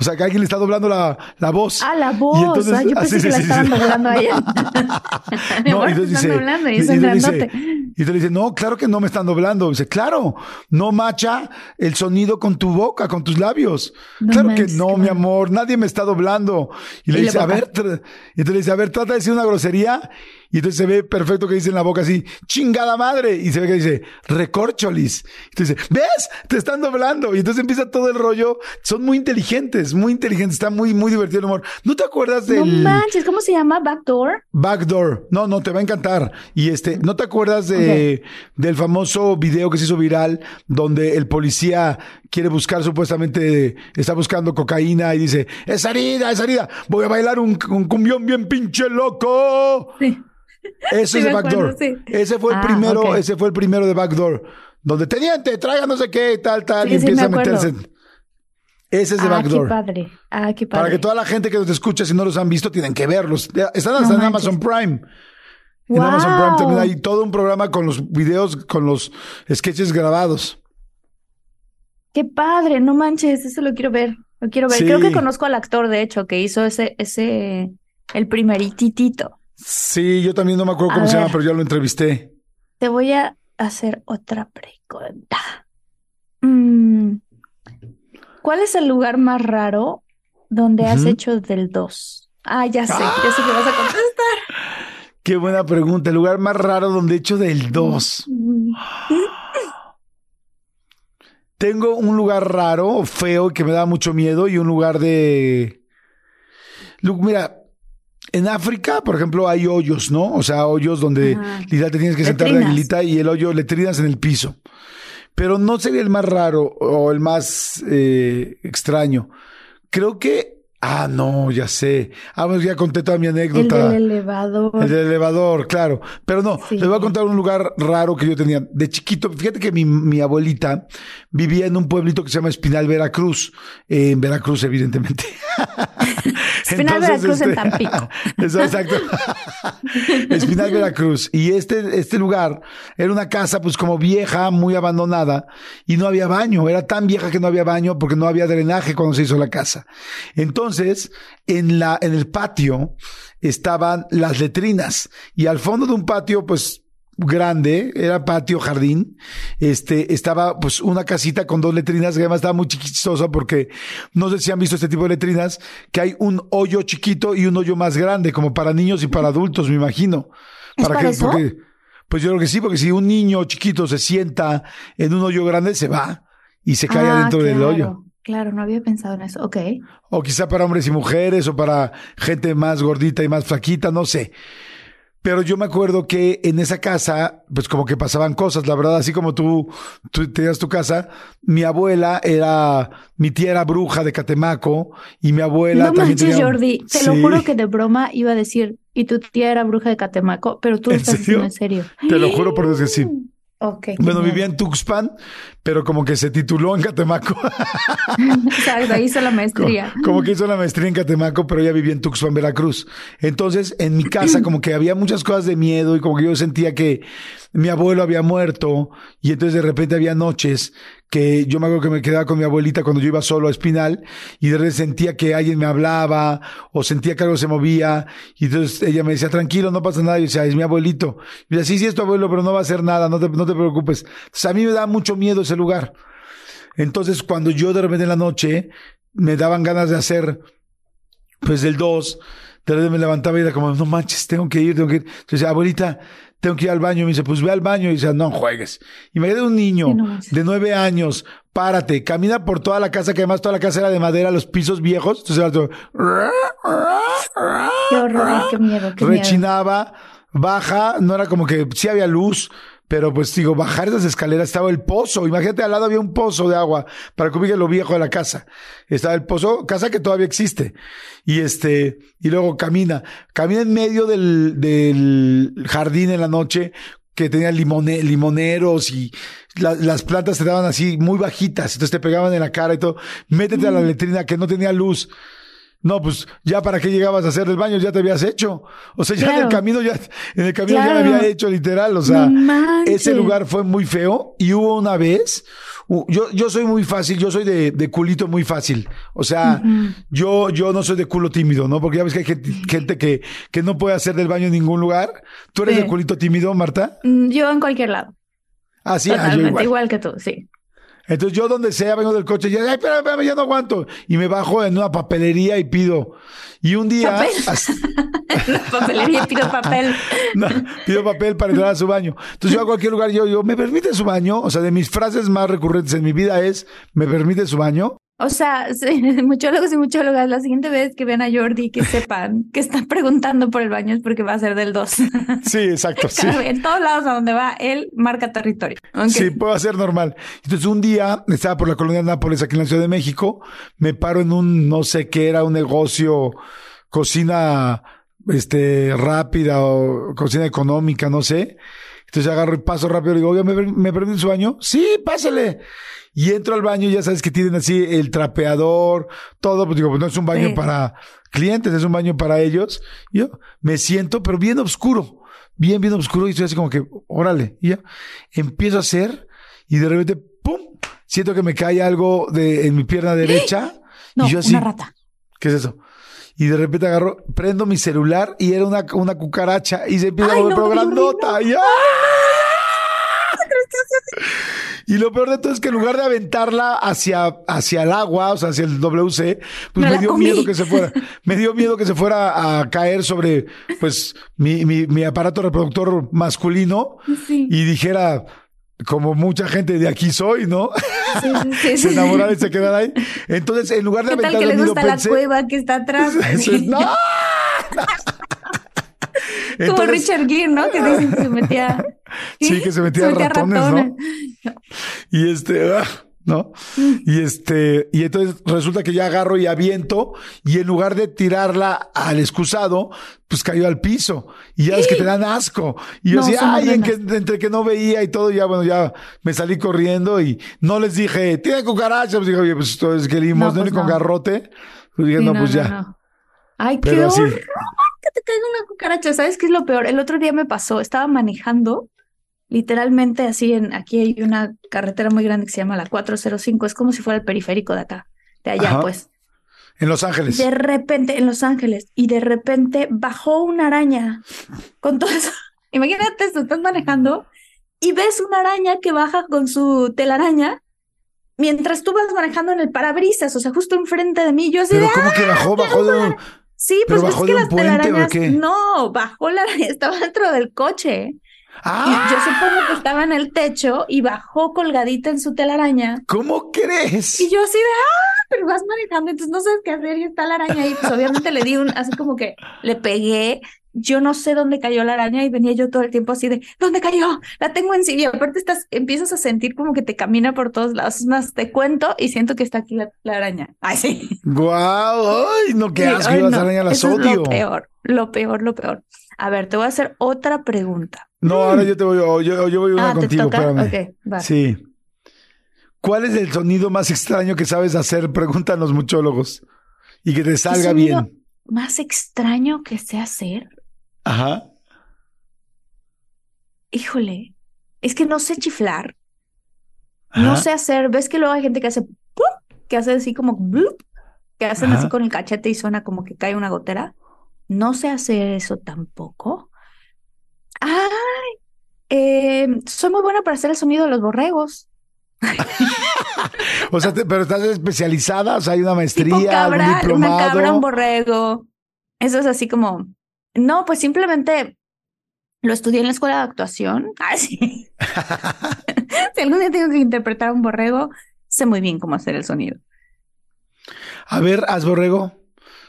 O sea, que alguien le está doblando la, la voz.
Ah, la voz. Y entonces, ah, yo pensé que sí, la sí, estaban doblando a ella.
no, y entonces dice, doblando y, y, dice, y te dice, no, claro que no me están doblando. dice, claro, no macha el sonido con tu boca, con tus labios. claro que no, mi amor, nadie me está doblando. Y le dice, a ver, y entonces le dice, a ver, trata de decir una grosería y entonces se ve perfecto que dice en la boca así, chingada madre. Y se ve que dice, recorcholis. Y entonces, ¿ves? Te están doblando. Y entonces empieza todo el rollo. Son muy inteligentes. es muy inteligente, está muy, muy divertido el humor. ¿No te acuerdas
No
del
manches, ¿cómo se llama? Backdoor.
Backdoor? No, no, te va a encantar. Y este, ¿no te acuerdas de, del famoso video que se hizo viral donde el policía quiere buscar supuestamente, está buscando cocaína y dice, es herida, es herida, voy a bailar un, un cumbión bien pinche loco.
Sí.
Eso
Sí,
es de
acuerdo,
Backdoor.
sí.
Ese fue el
Ah,
primero, ese fue el primero de Backdoor. Donde teniente, traiga no sé qué, tal, tal,
Sí,
y empieza a
me
meterse. Ese es de
ah,
Backdoor.
qué padre. Ah, qué padre.
Para que toda la gente que nos escucha, si no los han visto, tienen que verlos. Están hasta
No
en. Amazon Prime. En
Wow.
Amazon Prime también hay todo un programa con los videos, con los sketches grabados.
Qué padre, no manches, eso lo quiero ver. Lo quiero ver. Creo que conozco al actor, de hecho, que hizo ese, ese, el primerititito.
Sí, yo también no me acuerdo
A
cómo se llama, pero yo lo entrevisté.
Te voy a hacer otra pregunta. Mm, ¿Cuál es el lugar más raro donde has hecho del 2? Ah, ya sé, ya sé que vas a contestar.
Qué buena pregunta. El lugar más raro donde he hecho del 2.
Mm,
Tengo un lugar raro, feo, que me da mucho miedo y un lugar de... Mira, en África, por ejemplo, hay hoyos, ¿no? O sea, hoyos donde
Ajá.
literal te tienes que sentar
Letrinas.
reguilita y el hoyo letrinas en el piso. Pero no sería el más raro o el más eh, extraño. Creo que... Ah, no, ya sé. Ah, bueno, ya conté toda mi
El
anécdota.
del elevador.
El del elevador, claro. Pero no,
Sí.
les voy a contar un lugar raro que yo tenía. De chiquito, fíjate que mi, mi abuelita vivía en un pueblito que se llama Espinal, Veracruz. Eh, en Veracruz, evidentemente.
Espinal, Veracruz, en Tampico.
Eso, exacto. Espinal, Veracruz. Y este, este lugar era una casa, pues como vieja, muy abandonada, y no había baño. Era tan vieja que no había baño porque no había drenaje cuando se hizo la casa. Entonces, en la, en el patio estaban las letrinas y al fondo de un patio, pues, grande, era patio, jardín, este, estaba pues una casita con dos letrinas que además estaba muy chistosa porque no sé si han visto este tipo de letrinas, que hay un hoyo chiquito y un hoyo más grande, como para niños y para adultos, me imagino.
¿Es para
que,
eso?
porque, pues yo creo que sí, porque si un niño chiquito se sienta en un hoyo grande, se va y se cae
Ah,
adentro del hoyo.
Claro, no había pensado en eso. Ok.
O quizá para hombres y mujeres, o para gente más gordita y más flaquita, no sé. Pero yo me acuerdo que en esa casa, pues como que pasaban cosas, la verdad, así como tú, tú tenías tu casa, mi abuela era, mi tía era bruja de Catemaco, y mi abuela
No
también
manches,
tenía-
Jordi. Te lo
Sí,
juro que de broma iba a decir, y tu tía era bruja de Catemaco, pero tú lo
¿En
estás
serio?
diciendo en serio.
Te lo juro por Dios que sí.
Ok. qué
Bueno, vivía en Tuxpan, pero como que se tituló en Catemaco.
Exacto, ahí hizo la maestría.
Como, como que hizo la maestría en Catemaco, pero ella vivía en Tuxpan, Veracruz. Entonces, en mi casa, como que había muchas cosas de miedo y como que yo sentía que mi abuelo había muerto y entonces de repente había noches que yo me acuerdo que me quedaba con mi abuelita cuando yo iba solo a Espinal y de repente sentía que alguien me hablaba o sentía que algo se movía y entonces ella me decía, tranquilo, no pasa nada. Y yo decía, es mi abuelito. Y decía, sí, sí, es tu abuelo, pero no va a hacer nada, no te, no te preocupes. Entonces, a mí me da mucho miedo ese lugar. Entonces, cuando yo de repente en la noche me daban ganas de hacer, pues el 2, de repente me levantaba y era como, no manches, tengo que ir, tengo que ir. Entonces, abuelita, tengo que ir al baño. Me dice, pues ve al baño. Y dice, no juegues. Y me quedé un niño
no
de nueve años, párate, camina por toda la casa, que además toda la casa era de madera, los pisos viejos. Entonces era todo,
Qué horror, qué miedo, qué miedo.
rechinaba, baja, no era como que sí había luz, pero pues digo, bajar esas escaleras estaba el pozo. Imagínate, al lado había un pozo de agua para que ubique lo viejo de la casa. Estaba el pozo, casa que todavía existe. Y este, y luego camina, camina en medio del, del jardín en la noche que tenía limone- limoneros y la- las plantas te daban así muy bajitas, entonces te pegaban en la cara y todo. Métete a la letrina que no tenía luz. No, pues ya para qué llegabas a hacer el baño, ya te habías hecho. O sea, ya en el camino ya, en el camino ya me había hecho literal. O sea,
No
ese lugar fue muy feo y hubo una vez, yo, yo soy muy fácil, yo soy de, de culito muy fácil. O sea, yo, yo no soy de culo tímido, ¿no? Porque ya ves que hay gente, gente que, que no puede hacer del baño en ningún lugar. ¿Tú eres
Sí.
de culito tímido, Marta?
Mm, Yo en cualquier lado.
Ah, sí, ah, yo igual.
igual que tú, sí.
Entonces yo donde sea vengo del coche y ya, ay, espérame, espérame, ya no aguanto. Y me bajo en una papelería y pido. Y un día
¿Papel? La papelería pido papel.
no, pido papel para entrar a su baño. Entonces yo a cualquier lugar, yo, yo, ¿me permite su baño? O sea, de mis frases más recurrentes en mi vida es, ¿me permite su baño?
O sea, sí, muchólogos y muchólogas, la siguiente vez que vean a Jordi, que sepan que están preguntando por el baño es porque va a ser del 2.
Sí, exacto. Sí.
En todos lados a donde va, él marca territorio.
Sí, puede ser normal. Entonces, un día estaba por la colonia de Nápoles, aquí en la Ciudad de México, me paro en un, no sé qué era, un negocio, cocina, este, rápida o cocina económica, no sé. Entonces agarro y paso rápido y digo, oiga, ¿me, me permite su baño? Sí, pásale. Y entro al baño y ya sabes que tienen así el trapeador, todo, pues digo, pues no es un baño
Sí.
para clientes, es un baño para ellos. Y yo me siento, pero bien oscuro, bien, bien oscuro y estoy así como que, órale, y ya. Empiezo a hacer y de repente, ¡pum! Siento que me cae algo de, en mi pierna derecha.
No,
y yo así,
una rata.
¿qué es eso? Y de repente agarro, prendo mi celular y era una, una cucaracha y se empieza
Ay,
a volver
no,
grandota.
no.
Y, ¡ah! Y lo peor de todo es que en lugar de aventarla hacia, hacia el agua, o sea, hacia el WC, pues
Me
dio miedo que se fuera. Me dio miedo que se fuera a caer sobre, pues, mi, mi, mi aparato reproductor masculino
Sí.
y dijera, como mucha gente de aquí soy, ¿no?
Sí, sí, sí,
se
sí.
enamorara y se quedara ahí. Entonces, en lugar de
¿Qué tal que le
el nido,
gusta
pensé,
la cueva que está atrás?
Eso es- ¡No!
Como
Entonces-
Richard Gere, ¿no? Que dicen que se metía.
Sí, que se metía ratones, ¿no?
ratones.
Y este, ah, ¿no? Y este, y entonces resulta que ya agarro y aviento, y en lugar de tirarla al excusado, pues cayó al piso. Y ya es que te dan asco. Y yo
No, son
ay, en que, entre que no veía y todo, ya bueno, ya me salí corriendo y no les dije, tiene cucaracha. Pues dije, oye, pues esto es que limosna
No, pues
con garrote. Pues dije,
Sí,
no, pues ya.
Ay, qué
así.
horror que te caiga una cucaracha. ¿Sabes qué es lo peor? El otro día me pasó, estaba manejando, literalmente así en, aquí hay una carretera muy grande que se llama la 405, es como si fuera el periférico de acá, de allá,
Ajá.
pues.
En Los Ángeles.
De repente, en Los Ángeles, y de repente bajó una araña con todo eso. Imagínate esto, estás manejando y ves una araña que baja con su telaraña mientras tú vas manejando en el parabrisas, o sea, justo enfrente de mí. Yo así de,
Pero ¿cómo que bajó? Bajó de un...
Sí,
¿Pero
pues
bajó
es que las telarañas. No, bajó la araña, estaba dentro del coche.
¡Ah!
Y yo supongo que estaba en el techo y bajó colgadita en su telaraña.
¿Cómo crees?
Y yo así de, ah, pero vas manejando, entonces no sabes qué hacer y está la araña ahí. Pues obviamente le di un, así como que le pegué. Yo no sé dónde cayó la araña y venía yo todo el tiempo así de, ¿dónde cayó? La tengo en sí. Y aparte estás, empiezas a sentir como que te camina por todos lados. Es más, te cuento y siento que está aquí la, la araña. Ay, sí.
¡Guau! ¡Ay, no, qué
Sí,
asco!
ay,
Yo las
no,
arañas las
eso es
odio.
lo peor, lo peor, lo peor. A ver, te voy a hacer otra pregunta.
No, ahora yo te voy, yo, yo voy una
Ah, ¿te
contigo,
toca?
espérame.
Ok, va.
Sí. ¿Cuál es el sonido más extraño que sabes hacer? Preguntan los muchólogos. Y que te salga bien.
Más extraño que sé hacer.
Ajá.
Híjole, es que no sé chiflar. No sé hacer, ves que luego hay gente que hace que hace así como que hacen así con el cachete y suena como que cae una gotera. No sé hacer eso tampoco. Ay, eh, soy muy buena para hacer el sonido de los borregos.
O sea, te- pero estás especializada, o sea, hay una
Tipo
maestría, algún
cabra, una
diplomado.
cabra, un borrego. Eso es así como, no, pues simplemente lo estudié en la escuela de actuación. Ah, sí. si algún día tengo que interpretar a un borrego, sé muy bien cómo hacer el sonido.
A ver, haz borrego.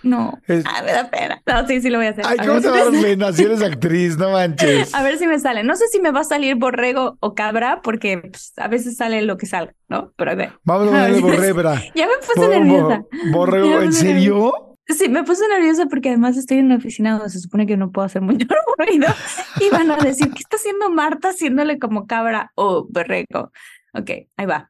No,
Es-
ah, me da pena. No, sí, sí lo voy a hacer.
Ay,
A
¿cómo te va a dar pena si eres actriz? No manches.
A ver si me sale. No sé si me va a salir borrego o cabra, porque pues, a veces sale lo que salga, ¿no? Pero a ver.
Vamos a ponerle borrebra.
Ya me puse nerviosa.
Borrego, ¿en serio?
Sí, me puse nerviosa porque además estoy en una oficina donde se supone que no puedo hacer mucho ruido y van a decir, ¿qué está haciendo Marta haciéndole como cabra o berreco? Ok, ahí va.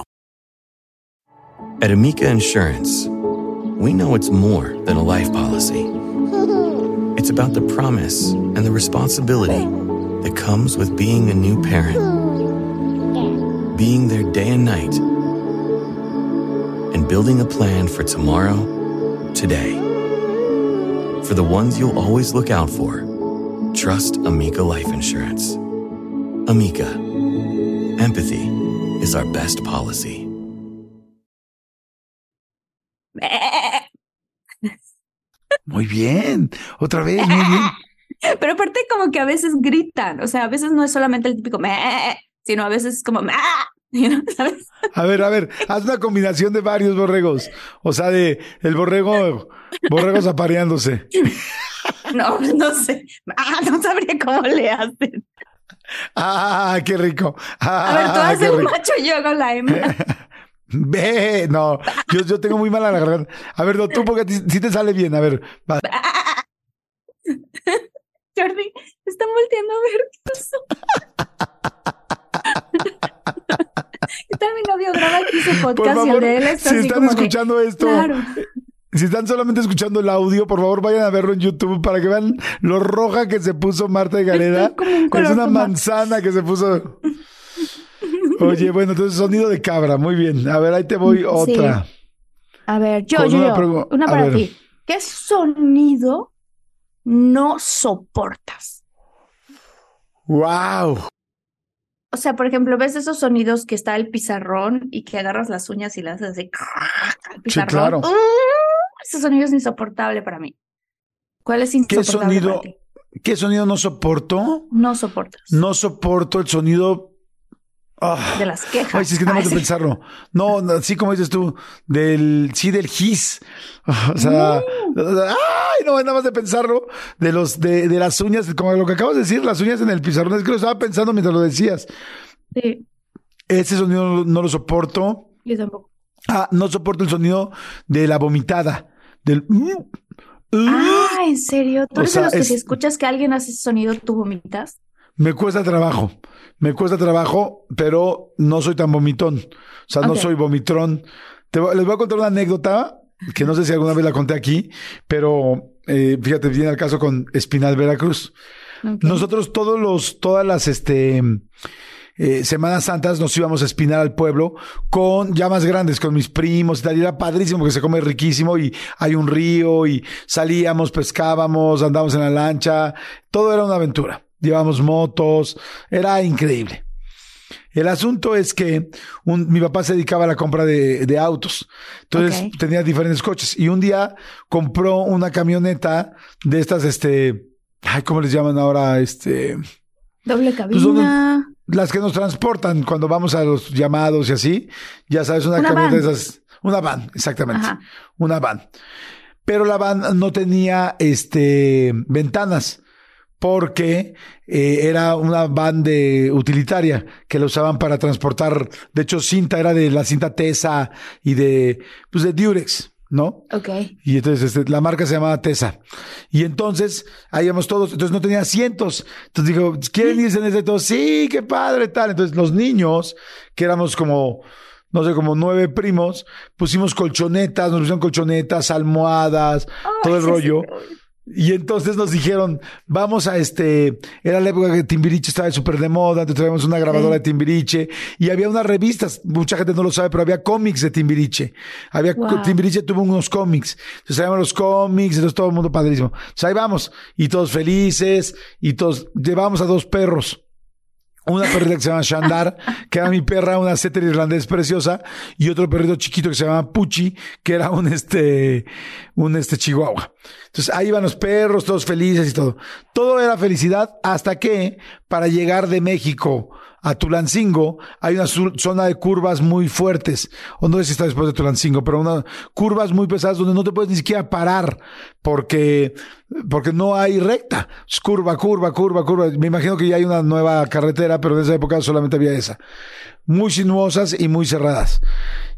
At Amica Insurance, we know it's more than a life policy. It's about the promise and the responsibility that comes with being a new parent, being there day and night, and building a plan for tomorrow, today. For the ones you'll always look out for, trust Amica Life Insurance. Amica, empathy is our best policy.
Muy bien. Otra vez, muy bien.
Pero aparte como que a veces gritan, o sea, a veces no es solamente el típico sino a veces es como ¿sabes?
A ver, a ver, haz una combinación de varios borregos. O sea, de el borrego, borregos apareándose.
No, no sé. Ah, no sabría cómo le hacen.
Ah, qué rico.
A ver, tú
Ah,
haces
rico.
macho y yo hago la hembra.
Ve, no, yo, yo tengo muy mala la garganta. A ver, no, tú porque sí te sale bien. A ver, va.
Jordi, están volteando a ver qué pasó. ¿Qué tal mi novio graba aquí su podcast y el de él está
si
así
están
como
escuchando esto,
Claro.
si están solamente escuchando el audio, por favor vayan a verlo en YouTube para que vean lo roja que se puso Marta de
un
Es una manzana que se puso. Oye, bueno, entonces sonido de cabra, muy bien. A ver, ahí te voy otra.
A ver, yo,
Con
yo,
una
yo, una para
ver.
ti. ¿Qué sonido no soportas?
Wow.
O sea, por ejemplo, ves esos sonidos que está el pizarrón y que agarras las uñas y las haces así. pizarrón?
claro.
¡Uh! ese sonido es insoportable para mí. ¿Cuál es insoportable
sonido?
para ti?
¿Qué sonido no soporto?
No soportas.
No soporto el sonido. Ah.
De las quejas.
Ay, sí, es que nada más de pensarlo. No, así como dices tú, del, sí, del gis. O sea, ay, no, nada más de pensarlo, de los, de, de las uñas, como lo que acabas de decir, las uñas en el pizarrón, es que lo estaba pensando mientras lo decías.
Sí,
Ese sonido no, no lo soporto.
yo tampoco.
Ah, no soporto el sonido de la vomitada, del...
Ah, ¿en serio? ¿Tú
O
eres
sea,
de los que
es-
si escuchas que alguien hace ese sonido, tú vomitas?
Me cuesta trabajo, me cuesta trabajo, pero no soy tan vomitón. O sea, no soy vomitrón. Te les voy a contar una anécdota que no sé si alguna vez la conté aquí, pero eh, fíjate, viene al caso con Espinal Veracruz. Nosotros todos los, todas las este eh, Semanas Santas nos íbamos a espinar al pueblo con llamas grandes, con mis primos y tal. Y era padrísimo porque se come riquísimo y hay un río y salíamos, pescábamos, andábamos en la lancha. Todo era una aventura. Llevábamos motos, era increíble. El asunto es que un- mi papá se dedicaba a la compra de, de autos. Entonces tenía diferentes coches. Y un día compró una camioneta de estas, este, ay, ¿cómo les llaman ahora? Este,
Doble
Pues, ¿dónde-
cabina.
las que nos transportan cuando vamos a los llamados y así. Ya sabes, una,
Una
camioneta
van.
de esas. Una van, exactamente.
Ajá.
Una van. Pero la van no tenía, este, ventanas. Porque eh, era una van de utilitaria que la usaban para transportar. De hecho, cinta era de la cinta Tesa y de, pues de Durex, ¿no?
Ok.
Y entonces este, la marca se llamaba Tesa. Y entonces, ahí íbamos todos, entonces no tenía asientos. Entonces dijo, ¿quieren irse en ese todo? Sí, qué padre, tal. Entonces los niños, que éramos como, no sé, como nueve primos, pusimos colchonetas, nos pusieron colchonetas, almohadas, todo el rollo. Y entonces nos dijeron, vamos a este, era la época que Timbiriche estaba súper de moda, entonces traíamos una grabadora
Sí.
de Timbiriche y había unas revistas, mucha gente no lo sabe, pero había cómics de Timbiriche. Había,
Wow.
Timbiriche tuvo unos cómics, entonces traíamos los cómics, entonces todo el mundo padrísimo. Entonces ahí vamos, y todos felices, y todos, llevamos a dos perros. Una perrita que se llama Shandar, que era mi perra, una setter irlandés preciosa, y otro perrito chiquito que se llama Puchi, que era un este, un este chihuahua. Entonces ahí iban los perros, todos felices y todo. Todo era felicidad hasta que para llegar de México a Tulancingo hay una zona de curvas muy fuertes. O no sé si está después de Tulancingo, pero una curvas muy pesadas donde no te puedes ni siquiera parar porque, porque no hay recta. Es curva, curva, curva, curva. Me imagino que ya hay una nueva carretera, pero en esa época solamente había esa. Muy sinuosas y muy cerradas.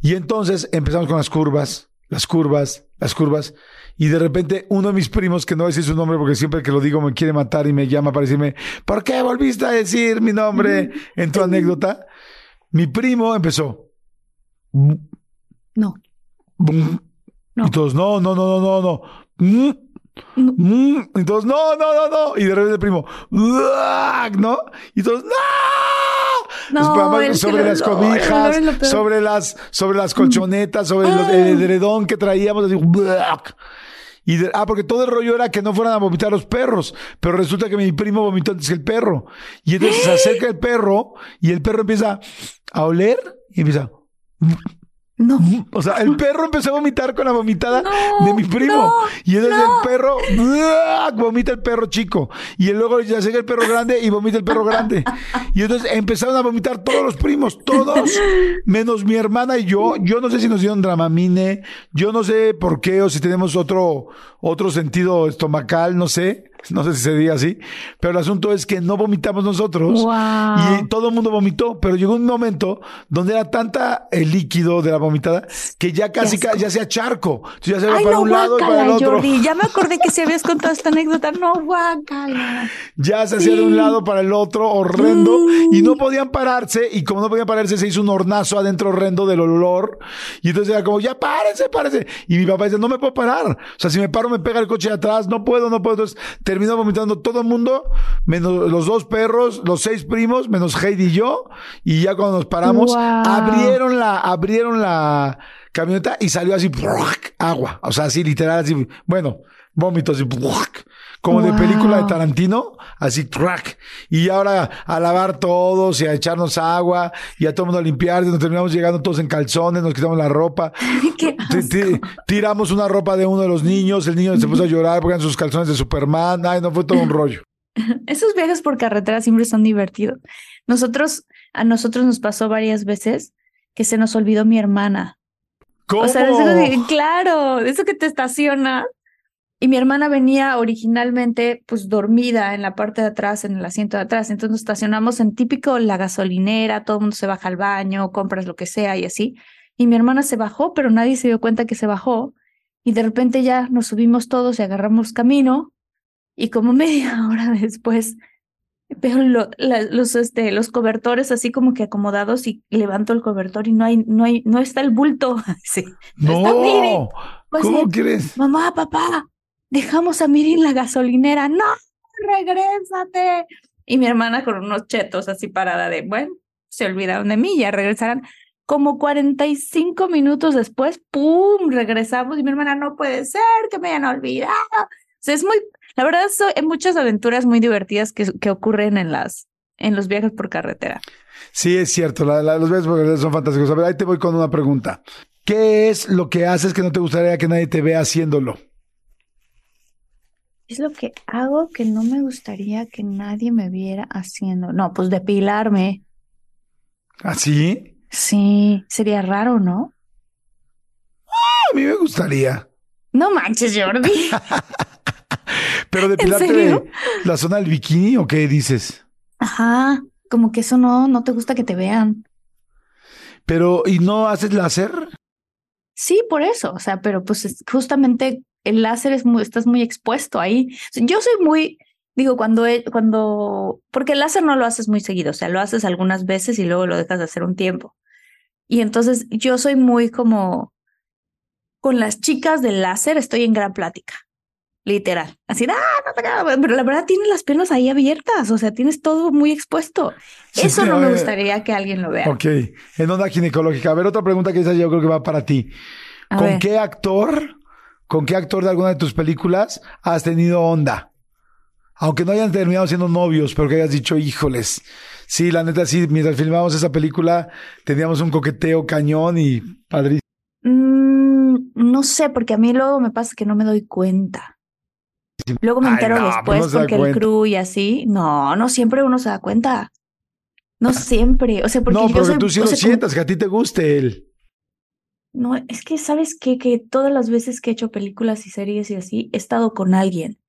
Y entonces empezamos con las curvas, las curvas, las curvas. Y de repente uno de mis primos, que no voy a decir su nombre porque siempre que lo digo me quiere matar y me llama para decirme, ¿por qué volviste a decir mi nombre en tu anécdota? Mi primo empezó.
No. No.
Y todos, no, no, no, no, no, no. Mm. Mm. Y todos, no, no, no, no. Y de repente el primo, ¿no? Y todos, no,
No, el
sobre las
lo- no,
cobijas, sobre las, sobre las colchonetas, sobre el edredón que traíamos. así, ¡buac! Y de- ah, porque todo el rollo era que no fueran a vomitar los perros, pero resulta que mi primo vomitó antes que el perro. Y entonces se acerca el perro y el perro empieza a oler y empieza.
No.
O sea, el perro empezó a vomitar con la vomitada
No,
de mi primo.
no,
y entonces
no.
el perro vomita el perro chico. Y luego ya llega el perro grande y vomita el perro grande. Y entonces empezaron a vomitar todos los primos, todos, menos mi hermana y yo. Yo no sé si nos dieron dramamine, yo no sé por qué o si tenemos otro, otro sentido estomacal, no sé. No sé si se diga así, pero el asunto es que no vomitamos nosotros
Wow.
y todo el mundo vomitó, pero llegó un momento donde era tanta el líquido de la vomitada que ya casi ca- ya sea charco. Entonces ya se va
Ay,
para
no,
un lado y para el otro.
Jordi. Ya me acordé que si habías contado esta anécdota. No, guácala.
Ya se hacía de un lado para el otro, horrendo,
Mm.
y no podían pararse, y como no podían pararse, se hizo un hornazo adentro horrendo del olor, y entonces era como, ya párense, párense, y mi papá dice, no me puedo parar, o sea, si me paro me pega el coche de atrás, no puedo, no puedo, entonces terminó vomitando todo el mundo, menos los dos perros, los seis primos, menos Heidi y yo, y ya cuando nos paramos,
Wow.
abrieron la, abrieron la camioneta y salió así, agua, o sea, así literal, así, bueno, vómitos, así, como de película de Tarantino, así crack. Y ahora a lavar todos y a echarnos agua y a todo el mundo a limpiar. Nos terminamos llegando todos en calzones, nos quitamos la ropa.
Qué
tiramos una ropa de uno de los niños, el niño se puso a llorar porque eran sus calzones de Superman. Ay, no fue todo un rollo.
Esos viajes por carretera siempre son divertidos. Nosotros, a nosotros nos pasó varias veces que se nos olvidó mi hermana.
¿Cómo?
O sea, de eso que- claro, eso que te estaciona. Y mi hermana venía originalmente pues dormida en la parte de atrás, en el asiento de atrás. Entonces nos estacionamos en típico la gasolinera, todo el mundo se baja al baño, compras lo que sea y así. Y mi hermana se bajó, pero nadie se dio cuenta que se bajó. Y de repente ya nos subimos todos y agarramos camino. Y como media hora después veo lo- la- los, este, los cobertores así como que acomodados y levanto el cobertor y no hay, no hay, no está el bulto. Sí. está Miri.
No,
Pues,
¿cómo
eh,
crees?
Mamá, papá, dejamos a Miri la gasolinera. No, regrésate. Y mi hermana con unos chetos así parada de, bueno, se olvidaron de mí, ya regresarán. Como 45 minutos después, ¡pum! Regresamos y mi hermana, no puede ser que me hayan olvidado. O sea, es muy, la verdad, so- hay muchas aventuras muy divertidas que, que ocurren en las, en los viajes por carretera.
Sí, es cierto. la- la- los besos son fantásticos. A ver, ahí te voy con una pregunta. ¿Qué es lo que haces que no te gustaría que nadie te vea haciéndolo?
Es lo que hago que no me gustaría que nadie me viera haciendo. No, pues depilarme.
¿Así?
Sí, sería raro, ¿no?
A mí me gustaría.
No manches, Jordi.
Pero depilarte
serio?
la zona del bikini o qué dices?
Ajá, como que eso no, no te gusta que te vean.
Pero, ¿y no haces láser?
Sí, por eso, o sea, pero pues es- justamente el láser es muy, estás muy expuesto ahí. Yo soy muy, digo, cuando, cuando, porque el láser no lo haces muy seguido, o sea, lo haces algunas veces y luego lo dejas de hacer un tiempo. Y entonces yo soy muy como, con las chicas del láser estoy en gran plática, literal. Así, ah, no te cagas", pero la verdad tienes las piernas ahí abiertas, o sea, tienes todo muy expuesto.
Sí,
Eso no me gustaría que alguien lo vea.
Ok, en onda ginecológica. A ver, otra pregunta que esa yo creo que va para ti.
A
¿Con
ver.
qué actor, con qué actor de alguna de tus películas has tenido onda? Aunque no hayan terminado siendo novios, pero que hayas dicho, híjoles. Sí, la neta, sí, mientras filmábamos esa película, teníamos un coqueteo cañón y padrísimo.
Mm, no sé, porque a mí luego me pasa que no me doy cuenta. Luego me
Ay,
entero
no, pues
después
no
porque el crew y así. No, no siempre uno se da cuenta. No siempre. O sea, porque
no,
yo
pero
soy,
que tú sí
o
lo
como-
sientas, que a ti te guste él.
No, es que sabes qué? que todas las veces que he hecho películas y series y así, he estado con alguien.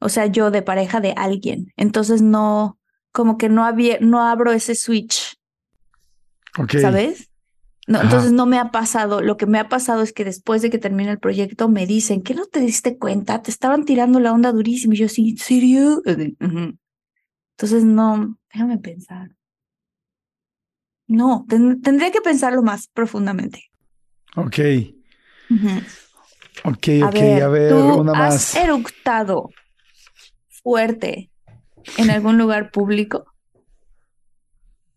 O sea, yo de pareja de alguien. Entonces no, como que no había, no abro ese switch. ¿sabes? No,
Ajá.
entonces no me ha pasado. Lo que me ha pasado es que después de que termina el proyecto me dicen que no te diste cuenta, te estaban tirando la onda durísima y yo sí, ¿en serio? Entonces no, déjame pensar. No, ten- tendría que pensarlo más profundamente.
Ok,
Ujú.
ok,
A
ok.
ver,
a ver,
¿tú
una
has
más.
eructado fuerte en algún lugar público?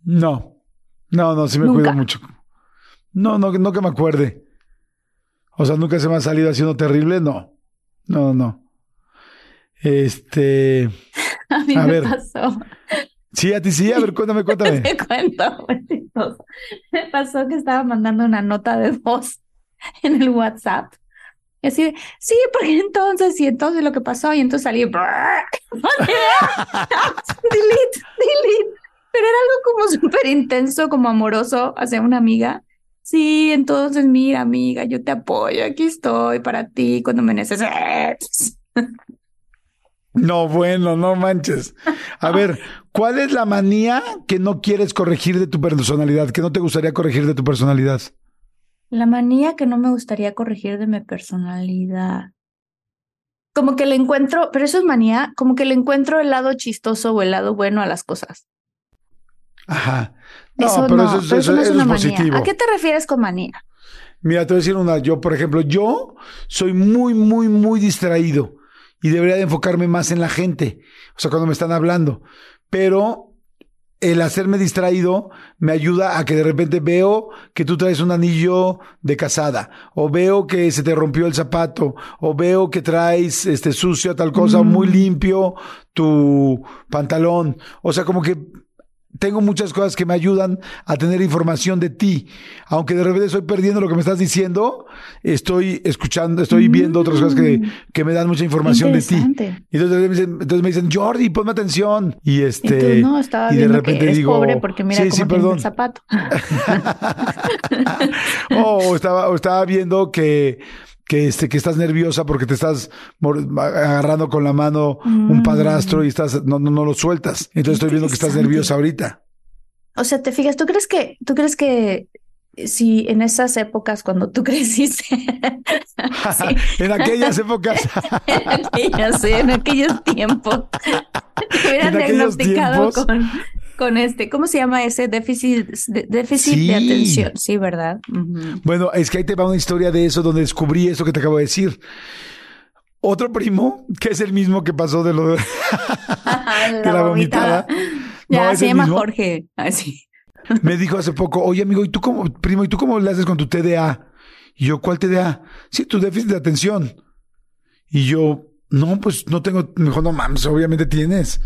No. No, no, sí me
Nunca.
cuido mucho. No, no, no que me acuerde. O sea, nunca se me ha salido haciendo terrible, no. No, no. Este.
A mí
A
me
ver.
pasó.
Sí, a ti sí, a ver, cuéntame, cuéntame.
Te cuento, muy chistoso. Me pasó que estaba mandando una nota de voz en el WhatsApp. Y así de, sí, porque entonces, y entonces lo que pasó, y entonces salí, delete, delete. Pero era algo como súper intenso, como amoroso hacia una amiga. Sí, entonces mira, amiga, yo te apoyo, aquí estoy para ti cuando me necesites.
No, bueno, no manches. A ver, ¿cuál es la manía que no quieres corregir de tu personalidad? Que no te gustaría corregir de tu personalidad.
La manía que no me gustaría corregir de mi personalidad. Como que le encuentro, pero eso es manía, como que le encuentro el lado chistoso o el lado bueno a las cosas.
Ajá. No,
eso
pero
no,
eso, es-
pero
eso-
no es una
es
manía.
positivo.
¿A qué te refieres con manía?
Mira, te voy a decir una. Yo, por ejemplo, yo soy muy, muy, muy distraído y debería de enfocarme más en la gente. O sea, cuando me están hablando. Pero el hacerme distraído me ayuda a que de repente veo que tú traes un anillo de casada, o veo que se te rompió el zapato, o veo que traes este sucio tal cosa,
Mm.
muy limpio tu pantalón. O sea, como que tengo muchas cosas que me ayudan a tener información de ti. Aunque de repente estoy perdiendo lo que me estás diciendo, estoy escuchando, estoy viendo otras cosas que, que me dan mucha información de ti. Y entonces me, dicen, entonces me dicen, Jordi, ponme atención. Y este.
Y tú, no, estaba
y de
viendo
repente
que eres
digo,
pobre porque mira
sí,
cómo
sí, perdón.
el zapato.
o estaba, o estaba viendo que, que, este, que estás nerviosa porque te estás agarrando con la mano un
Mm.
padrastro y estás, no, no, no lo sueltas. Entonces estoy viendo que estás nerviosa ahorita.
O sea, te fijas, ¿tú crees que, tú crees que si en esas épocas cuando tú creciste, sí,
en aquellas épocas.
en aquellas, sí, en aquellos tiempos, te hubieran diagnosticado
tiempos.
con, con este, ¿cómo se llama ese déficit, de- déficit
Sí.
de atención? Sí, ¿verdad?
Bueno, es que ahí te va una historia de eso donde descubrí eso que te acabo de decir. Otro primo, que es el mismo que pasó de lo de, de la vomitada.
Ya,
No, es
se llama
mismo.
Jorge. Así.
Me dijo hace poco, oye amigo, ¿y tú cómo, primo, ¿y tú cómo le haces con tu TDA? Y yo, ¿cuál TDA? Sí, tu déficit de atención. Y yo, no, pues no tengo, me dijo, no mames, obviamente tienes.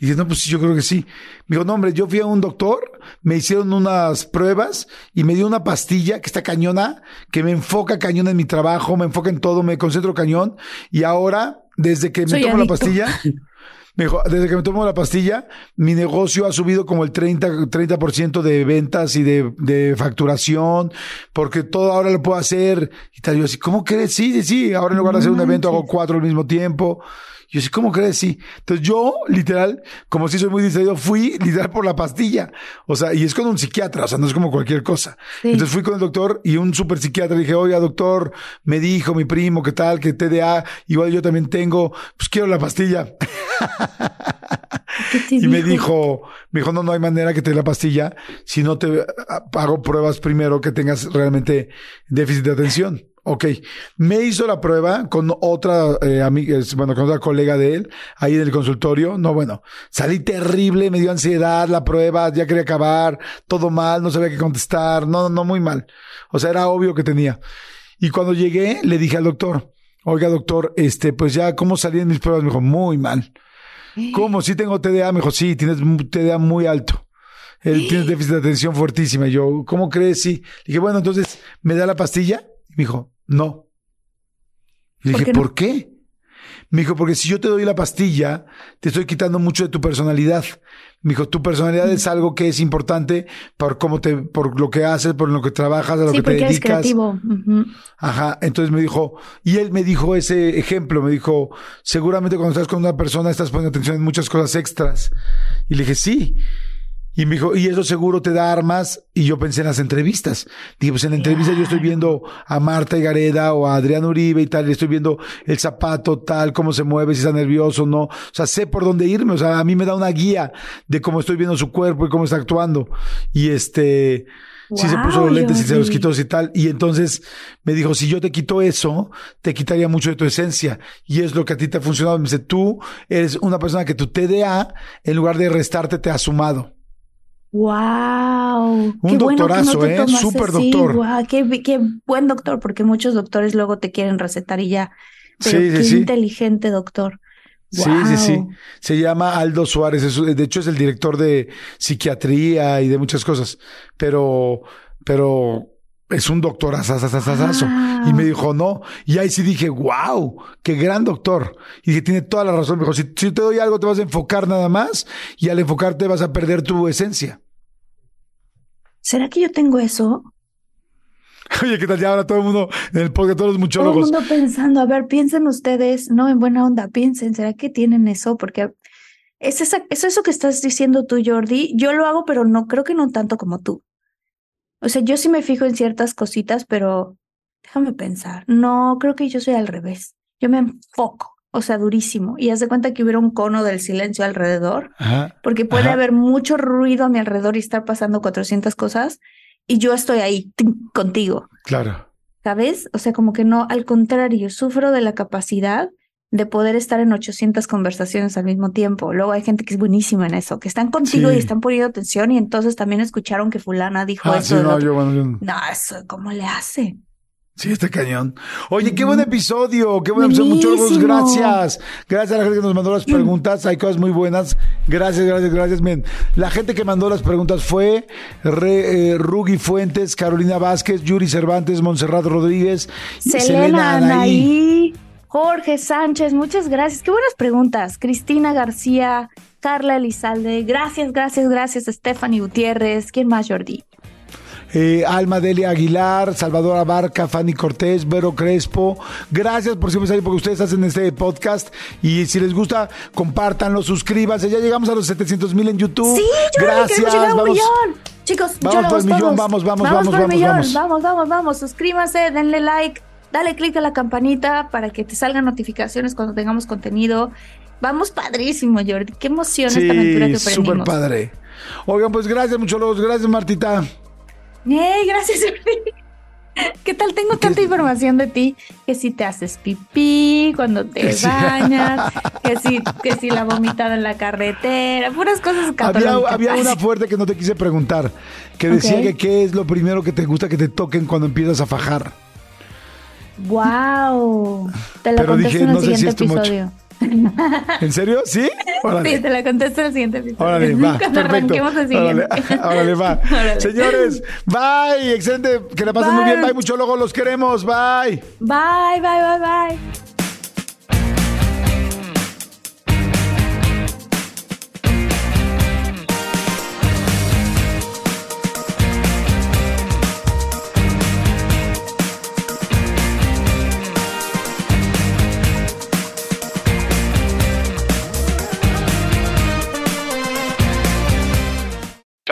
Y dije, no, pues yo creo que sí. Me dijo, no, hombre, yo fui a un doctor, me hicieron unas pruebas y me dio una pastilla que está cañona, que me enfoca cañón en mi trabajo, me enfoca en todo, me concentro cañón. Y ahora, desde que me
Soy
tomo la pastilla, me dijo, desde que me tomo la pastilla, mi negocio ha subido como el 30, 30% de ventas y de, de facturación, porque todo ahora lo puedo hacer. Y tal, yo así, ¿cómo crees? Sí, sí, sí. Ahora en lugar de hacer un evento hago cuatro al mismo tiempo. Yo así, ¿cómo crees? Sí. Entonces yo, literal, como si soy muy distraído, fui literal por la pastilla. O sea, y es con un psiquiatra, o sea, no es como cualquier cosa.
Sí.
Entonces fui con el doctor y un super psiquiatra. Dije, oiga, doctor, me dijo mi primo que tal, que TDA, igual yo también tengo, pues quiero la pastilla.
¿Qué
Y me dijo, me dijo, no, no hay manera que te dé la pastilla si no te ah, hago pruebas primero que tengas realmente déficit de atención. Ok, me hizo la prueba con otra eh, amiga, bueno, con otra colega de él, ahí en el consultorio. No, bueno, salí terrible, me dio ansiedad la prueba, ya quería acabar, todo mal, no sabía qué contestar, no, no, muy mal. O sea, era obvio que tenía. Y cuando llegué, le dije al doctor, oiga, doctor, este, pues ya, ¿cómo salí en mis pruebas? Me dijo, muy mal. ¿Cómo? Sí tengo TDA. Me dijo, sí, tienes TDA muy alto. Él tienes déficit de atención fuertísima. Y yo, ¿cómo crees? Sí. Le dije, bueno, entonces, ¿me da la pastilla? Y me dijo, no. Le
¿Por
dije,
qué no?
¿por qué? Me dijo, porque si yo te doy la pastilla, te estoy quitando mucho de tu personalidad. Me dijo, tu personalidad es algo que es importante por cómo te, por lo que haces, por lo que trabajas, a lo
Sí,
que te
porque eres
dedicas.
creativo. Ujú.
Ajá, entonces me dijo, y él me dijo ese ejemplo, me dijo, seguramente cuando estás con una persona estás poniendo atención en muchas cosas extras. Y le dije, sí. Y me dijo, y eso seguro te da armas. Y yo pensé en las entrevistas. Dije, pues en la entrevista yo estoy viendo a Marta y Gareda o a Adrián Uribe y tal, y estoy viendo el zapato tal, cómo se mueve, si está nervioso o no. O sea, sé por dónde irme. O sea, a mí me da una guía de cómo estoy viendo su cuerpo y cómo está actuando. Y este, sí se puso los lentes y se los quitó y tal. Y entonces me dijo, si yo te quito eso, te quitaría mucho de tu esencia. Y es lo que a ti te ha funcionado. Me dice, tú eres una persona que tu TDA, en lugar de restarte, te ha sumado.
Wow.
Un doctorazo, ¿eh? Súper doctor.
Wow, qué, qué, buen doctor, porque muchos doctores luego te quieren recetar y ya. Pero
Sí, sí,
qué
sí.
inteligente doctor.
Sí, sí, sí. Se llama Aldo Suárez. es- de hecho, es el director de psiquiatría y de muchas cosas. Pero, pero es un doctor asasasasazo.
Wow.
Y me dijo, no. Y ahí sí dije, wow, qué gran doctor. Y dije, tiene toda la razón. Me dijo, si, si te doy algo, te vas a enfocar nada más. Y al enfocarte vas a perder tu esencia.
¿Será que yo tengo eso?
Oye, ¿qué tal? Ya ahora todo el mundo en el podcast, todos los
Todo el
muchólogos.
mundo pensando, a ver, piensen ustedes, no en buena onda, piensen, ¿será que tienen eso? Porque es, esa, es eso que estás diciendo tú, Jordi. Yo lo hago, pero no, creo que no tanto como tú. O sea, yo sí me fijo en ciertas cositas, pero déjame pensar. No, creo que yo soy al revés. Yo me enfoco, o sea, durísimo. Y haz de cuenta que hubiera un cono del silencio alrededor,
Ajá.
porque puede
Ajá.
haber mucho ruido a mi alrededor y estar pasando 400 cosas, y yo estoy ahí contigo.
Claro.
¿Sabes? O sea, como que no, al contrario, sufro de la capacidad de poder estar en 800 conversaciones al mismo tiempo. Luego hay gente que es buenísima en eso, que están contigo
Sí.
y están poniendo atención y entonces también escucharon que fulana dijo
Ah,
eso.
sí, no, yo, bueno, yo-
No, eso, ¿cómo le hace?
Sí, está cañón. Oye, qué buen episodio, qué buen episodio. Muchólogos,
Buenísimo.
gracias. Gracias a la gente que nos mandó las preguntas. Hay cosas muy buenas. Gracias, gracias, gracias. Men. La gente que mandó las preguntas fue Re- eh, Rugi Fuentes, Carolina Vázquez, Yuri Cervantes, Montserrat Rodríguez, y
Selena,
Anaí.
Anaí, Jorge Sánchez, muchas gracias. Qué buenas preguntas. Cristina García, Carla Elizalde, gracias, gracias, gracias. Stephanie Gutiérrez, ¿quién más, Jordi?
Eh, Alma Delia Aguilar, Salvador Abarca, Fanny Cortés, Vero Crespo. Gracias por siempre salir porque ustedes hacen este podcast. Y si les gusta, compártanlo, suscríbanse. Ya llegamos a los 700 mil en YouTube.
Sí, Jordi,
Gracias.
llegar a un
vamos.
millón. Chicos,
Vamos por el millón, vamos, vamos, vamos, vamos, vamos.
vamos, vamos, vamos. Suscríbanse, denle like, dale click a la campanita para que te salgan notificaciones cuando tengamos contenido. Vamos padrísimo, Jordi. Qué emoción esta aventura que
Sí, súper
aprendimos.
padre. Oigan, pues gracias, muchólogos. Gracias, Martita.
¡Ey, gracias, Jordi! ¿Qué tal? Tengo tanta información de ti que si te haces pipí cuando te bañas, que si, que si la vomitada en la carretera, puras cosas
Había, había una fuerte que no te quise preguntar, que decía que qué es lo primero que te gusta que te toquen cuando empiezas a fajar.
¡Wow! Te la
Pero
contesto
dije,
en el
no sé si
siguiente
too much.
episodio.
¿En serio? ¿Sí? Órale.
Sí, te la contesto en el siguiente episodio.
Órale, va,
Cuando
perfecto.
arranquemos el
Órale,
siguiente.
órale, va.
Órale.
Señores, bye, excelente, que la pasen muy bien, bye, muchólogos, los queremos, bye.
Bye, bye, bye, bye.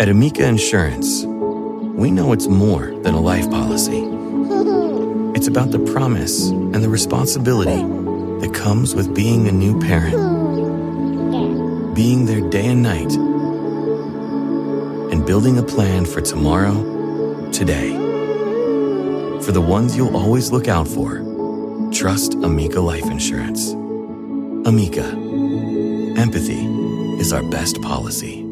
At Amica Insurance, we know it's more than a life policy. It's about the promise and the responsibility that comes with being a new parent, being there day and night, and building a plan for tomorrow, today. For the ones you'll always look out for, trust Amica Life Insurance. Amica, empathy is our best policy.